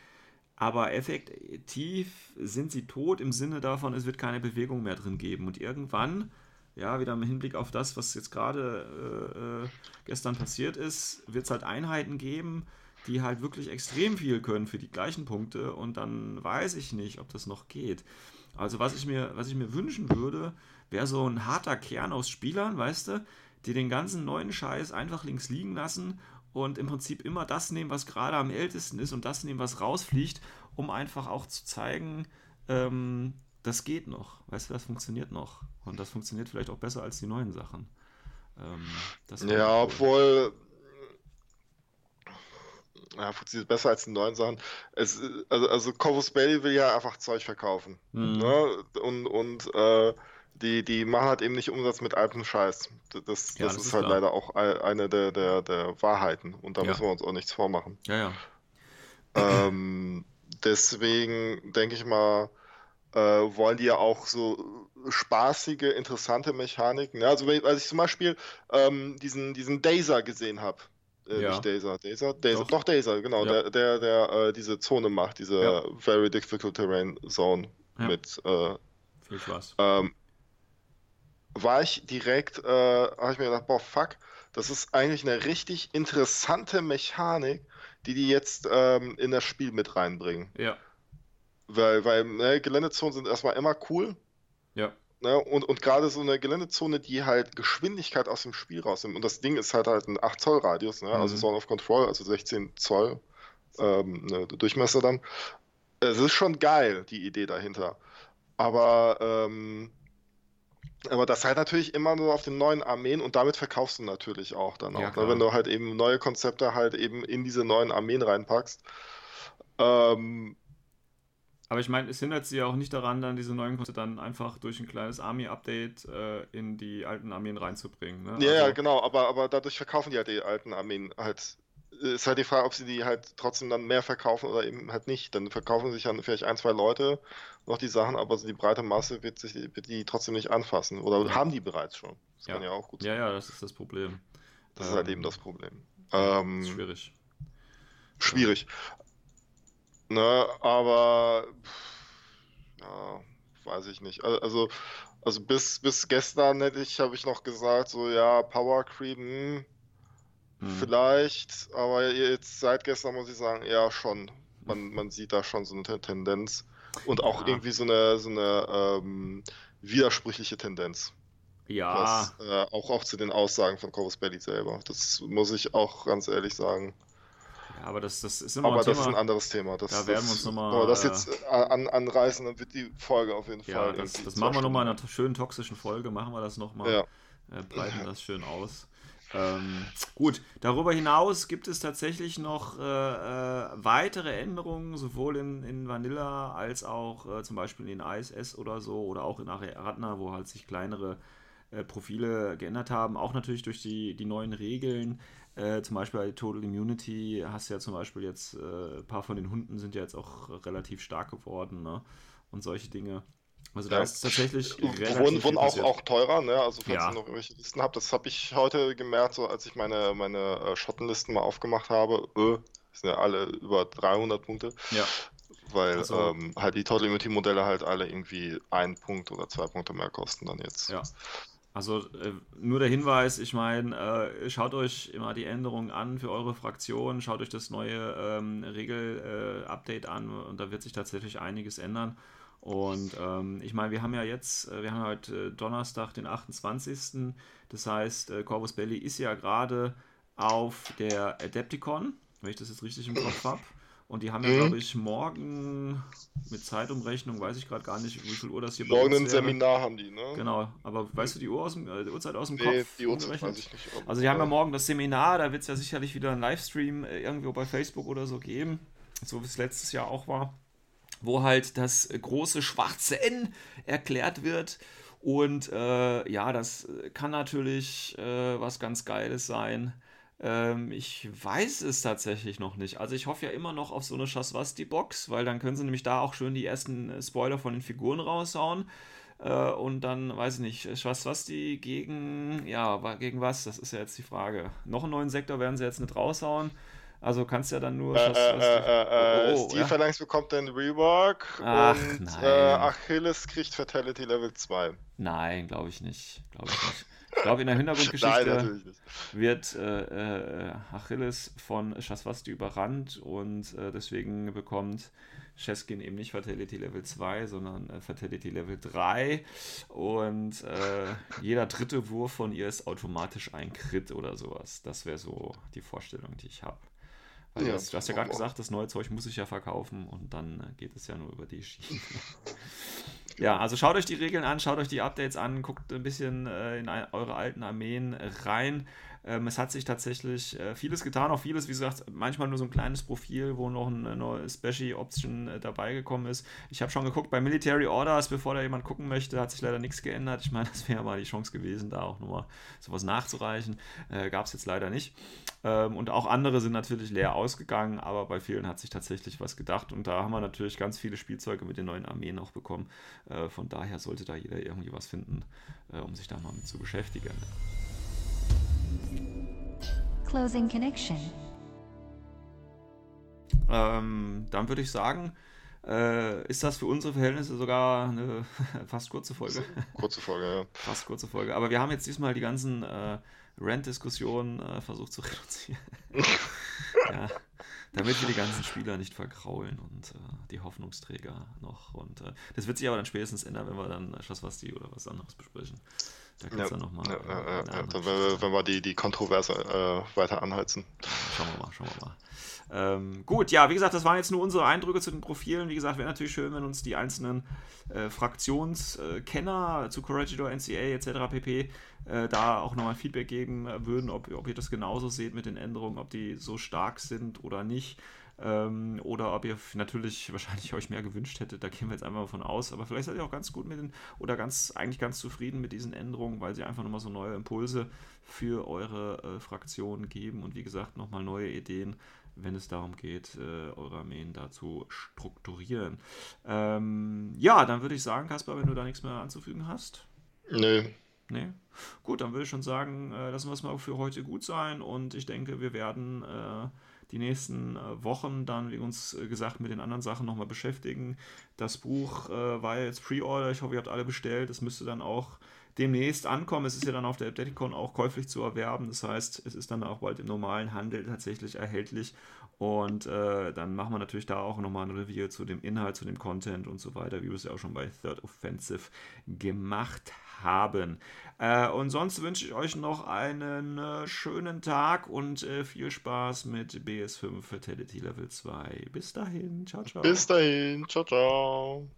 Aber effektiv sind sie tot im Sinne davon, es wird keine Bewegung mehr drin geben. Und irgendwann, ja, wieder im Hinblick auf das, was jetzt gerade äh, äh gestern passiert ist, wird es halt Einheiten geben, die halt wirklich extrem viel können für die gleichen Punkte und dann weiß ich nicht, ob das noch geht. Also was ich mir, was ich mir wünschen würde, wäre so ein harter Kern aus Spielern, weißt du, die den ganzen neuen Scheiß einfach links liegen lassen und im Prinzip immer das nehmen, was gerade am ältesten ist und das nehmen, was rausfliegt, um einfach auch zu zeigen, ähm, das geht noch. Weißt du, das funktioniert noch. Und das funktioniert vielleicht auch besser als die neuen Sachen. Ähm, ja, obwohl ja, funktioniert besser als die neuen Sachen. Es, also, also Corvus Belli will ja einfach Zeug verkaufen. Mhm. Ne? Und, und äh, die, die machen halt eben nicht Umsatz mit altem Scheiß. Das, das, ja, das ist, ist, halt klar. leider auch eine der, der, der Wahrheiten. Und da ja. müssen wir uns auch nichts vormachen. Ja, ja. Ähm, deswegen denke ich mal, äh, wollen die ja auch so spaßige, interessante Mechaniken. Ja, also wenn, als ich zum Beispiel ähm, diesen, diesen Dazer gesehen habe, äh, ja. Nicht Dazer, Dazer, Dazer, doch, doch Dazer, genau, ja. der, der, der äh, diese Zone macht, diese. Very Difficult Terrain Zone mit. Äh, Viel Spaß. Ähm, war ich direkt, äh, habe ich mir gedacht, boah, fuck, das ist eigentlich eine richtig interessante Mechanik, die die jetzt ähm, in das Spiel mit reinbringen. Ja. Weil, weil ne, Geländezonen sind erstmal immer cool. Ja. Ne, und, und gerade so eine Geländezone, die halt Geschwindigkeit aus dem Spiel rausnimmt. Und das Ding ist halt halt ein 8 Zoll Radius, ne? Also mhm. also Zone of Control, also 16 Zoll ähm, ne, Durchmesser dann. Es ist schon geil, die Idee dahinter. Aber ähm, aber das halt natürlich immer nur auf den neuen Armeen und damit verkaufst du natürlich auch dann auch. Ja, ne? Wenn du halt eben neue Konzepte halt eben in diese neuen Armeen reinpackst. Ähm, aber ich meine, es hindert sie ja auch nicht daran, dann diese neuen Konzepte dann einfach durch ein kleines Army-Update äh, in die alten Armeen reinzubringen. Ne? Ja, also, ja, genau, aber, aber dadurch verkaufen die halt die alten Armeen halt ist halt die Frage, ob sie die halt trotzdem dann mehr verkaufen oder eben halt nicht. Dann verkaufen sich dann vielleicht ein, zwei Leute noch die Sachen, aber die breite Masse wird, sich, wird die trotzdem nicht anfassen. Oder ja. haben die bereits schon. Das ja. kann ja auch gut sein. Ja, ja, das ist das Problem. Das ähm, ist halt eben ähm, das Problem. Ähm, ist schwierig. Schwierig. Ne, aber ja, weiß ich nicht. Also, also bis, bis gestern hätte ich, habe ich noch gesagt, so ja, Power Creep, hm. Vielleicht, aber jetzt seit gestern muss ich sagen, ja schon. Man, man sieht da schon so eine Tendenz und auch ja. irgendwie so eine, so eine ähm, widersprüchliche Tendenz. Ja. Was, äh, auch, auch zu den Aussagen von Corvus Belli selber. Das muss ich auch ganz ehrlich sagen. Ja, aber das, das ist immer Aber ein das Thema, ist ein anderes Thema. Das, da werden wir uns nochmal. Wenn wir das jetzt äh, an, anreißen, dann wird die Folge auf jeden ja, Fall. Das, das machen wir nochmal in einer schönen toxischen Folge, machen wir das nochmal. Ja. Äh, breiten das schön aus. Ähm, gut, darüber hinaus gibt es tatsächlich noch äh, äh, weitere Änderungen, sowohl in, in Vanilla als auch äh, zum Beispiel in ISS oder so oder auch in Ariadna, wo halt sich kleinere äh, Profile geändert haben. Auch natürlich durch die, die neuen Regeln. Äh, zum Beispiel bei Total Immunity hast du ja zum Beispiel jetzt, äh, ein paar von den Hunden sind ja jetzt auch relativ stark geworden ne? und solche Dinge. Also da ja. ist tatsächlich wurden, wurden auch, auch teurer, ne? Also falls ja. ihr noch irgendwelche Listen habt, das habe ich heute gemerkt, so als ich meine, meine äh, Schottenlisten mal aufgemacht habe. Äh, sind ja alle über 300 Punkte. Ja. Weil also, ähm, halt die Total Immunity Modelle halt alle irgendwie einen Punkt oder zwei Punkte mehr kosten dann jetzt. Ja. Also äh, nur der Hinweis, ich meine, äh, schaut euch immer die Änderungen an für eure Fraktion, schaut euch das neue ähm, Regel-Update äh, an und da wird sich tatsächlich einiges ändern. Und ähm, ich meine, wir haben ja jetzt, äh, wir haben heute Donnerstag, den 28. Das heißt, äh, Corvus Belli ist ja gerade auf der Adepticon, wenn ich das jetzt richtig im Kopf habe. Und die haben ja, Mhm. glaube ich, morgen mit Zeitumrechnung, weiß ich gerade gar nicht, wie viel Uhr das hier Morgen uns ein. Seminar haben die, ne? Genau, aber weißt du die, Uhr aus dem, äh, die Uhrzeit aus dem Nee, Kopf? die Uhrzeit weiß ich nicht. Also die haben ja äh, morgen das Seminar, da wird es ja sicherlich wieder einen Livestream äh, irgendwo bei Facebook oder so geben, so wie es letztes Jahr auch war, wo halt das große schwarze N erklärt wird. Und äh, ja, das kann natürlich äh, was ganz Geiles sein. Ähm, ich weiß es tatsächlich noch nicht. Also ich hoffe ja immer noch auf so eine Shaswasti-Box, weil dann können sie nämlich da auch schön die ersten äh, Spoiler von den Figuren raushauen. Äh, und dann, weiß ich nicht, Shaswasti gegen, ja, gegen was? Das ist ja jetzt die Frage. Noch einen neuen Sektor werden sie jetzt nicht raushauen. Also kannst ja dann nur Äh, äh, Shaswasti- äh, äh, Oh, oh, Steve ja. Phalanx bekommt den Rework Ach, und nein. äh, Achilles kriegt Fatality Level 2. Nein, glaube ich nicht. Glaube ich nicht. Ich glaube, in der [laughs] Nein, Hintergrundgeschichte wird äh, äh, Achilles von Shaswasti überrannt und äh, deswegen bekommt Cheskin eben nicht Fatality Level 2, sondern äh, Fatality Level 3 und äh, jeder dritte Wurf von ihr ist automatisch ein Crit oder sowas. Das wäre so die Vorstellung, die ich habe. Weil Ja, du hast, du hast ja gerade wow. gesagt, das neue Zeug muss ich ja verkaufen und dann äh, geht es ja nur über die Schiene. [laughs] Ja, also schaut euch die Regeln an, schaut euch die Updates an, guckt ein bisschen äh, in ein, eure alten Armeen rein. Ähm, es hat sich tatsächlich äh, vieles getan, auch vieles, wie gesagt, manchmal nur so ein kleines Profil, wo noch eine neue Special-Option äh, dabei gekommen ist. Ich habe schon geguckt bei Military Orders, bevor da jemand gucken möchte, hat sich leider nichts geändert. Ich meine, [laughs] das wäre mal die Chance gewesen, da auch nochmal sowas nachzureichen. Äh, Gab es jetzt leider nicht. Ähm, und auch andere sind natürlich leer ausgegangen, aber bei vielen hat sich tatsächlich was gedacht. Und da haben wir natürlich ganz viele Spielzeuge mit den neuen Armeen auch bekommen. Äh, von daher sollte da jeder irgendwie was finden, äh, um sich da mal mit zu beschäftigen. Closing connection. Ähm, dann würde ich sagen, äh, ist das für unsere Verhältnisse sogar eine [laughs] fast kurze Folge. Kurze Folge, ja. Fast kurze Folge. Aber wir haben jetzt diesmal die ganzen äh, Rant-Diskussionen äh, versucht zu [laughs] reduzieren. [laughs] ja, damit wir die ganzen Spieler nicht verkraulen und äh, die Hoffnungsträger noch. Und äh, das wird sich aber dann spätestens ändern, wenn wir dann Schlosswasti oder was anderes besprechen. Da kann Ja, dann nochmal. ja, äh, ja, ja, ja. Dann, wenn, wir, die, die Kontroverse äh, weiter anheizen. Schauen wir mal, schauen wir mal. Ähm, gut, ja, wie gesagt, das waren jetzt nur unsere Eindrücke zu den Profilen. Wie gesagt, wäre natürlich schön, wenn uns die einzelnen äh, Fraktionskenner zu Corregidor, NCA etc. pp. Äh, da auch nochmal Feedback geben würden, ob, ob ihr das genauso seht mit den Änderungen, ob die so stark sind oder nicht. Ähm, oder ob ihr natürlich wahrscheinlich euch mehr gewünscht hättet, da gehen wir jetzt einfach mal von aus. Aber vielleicht seid ihr auch ganz gut mit den oder ganz eigentlich ganz zufrieden mit diesen Änderungen, weil sie einfach nochmal so neue Impulse für eure äh, Fraktion geben und wie gesagt nochmal neue Ideen, wenn es darum geht, äh, eure Armeen da zu strukturieren. Ähm, ja, dann würde ich sagen, Kaspar, wenn du da nichts mehr anzufügen hast. Nö. Nee? Gut, dann würde ich schon sagen, äh, lassen wir es mal für heute gut sein und ich denke, wir werden äh, die nächsten äh, Wochen dann, wie uns äh, gesagt, mit den anderen Sachen nochmal beschäftigen. Das Buch äh, war jetzt Pre-Order, ich hoffe, ihr habt alle bestellt. Es müsste dann auch demnächst ankommen. Es ist ja dann auf der Adepticon auch käuflich zu erwerben. Das heißt, es ist dann auch bald im normalen Handel tatsächlich erhältlich. Und äh, dann machen wir natürlich da auch nochmal ein Review zu dem Inhalt, zu dem Content und so weiter, wie wir es ja auch schon bei Third Offensive gemacht haben. Äh, und sonst wünsche ich euch noch einen äh, schönen Tag und äh, viel Spaß mit BS5 Fatality Level 2. Bis dahin. Ciao, ciao. Bis dahin. Ciao, ciao.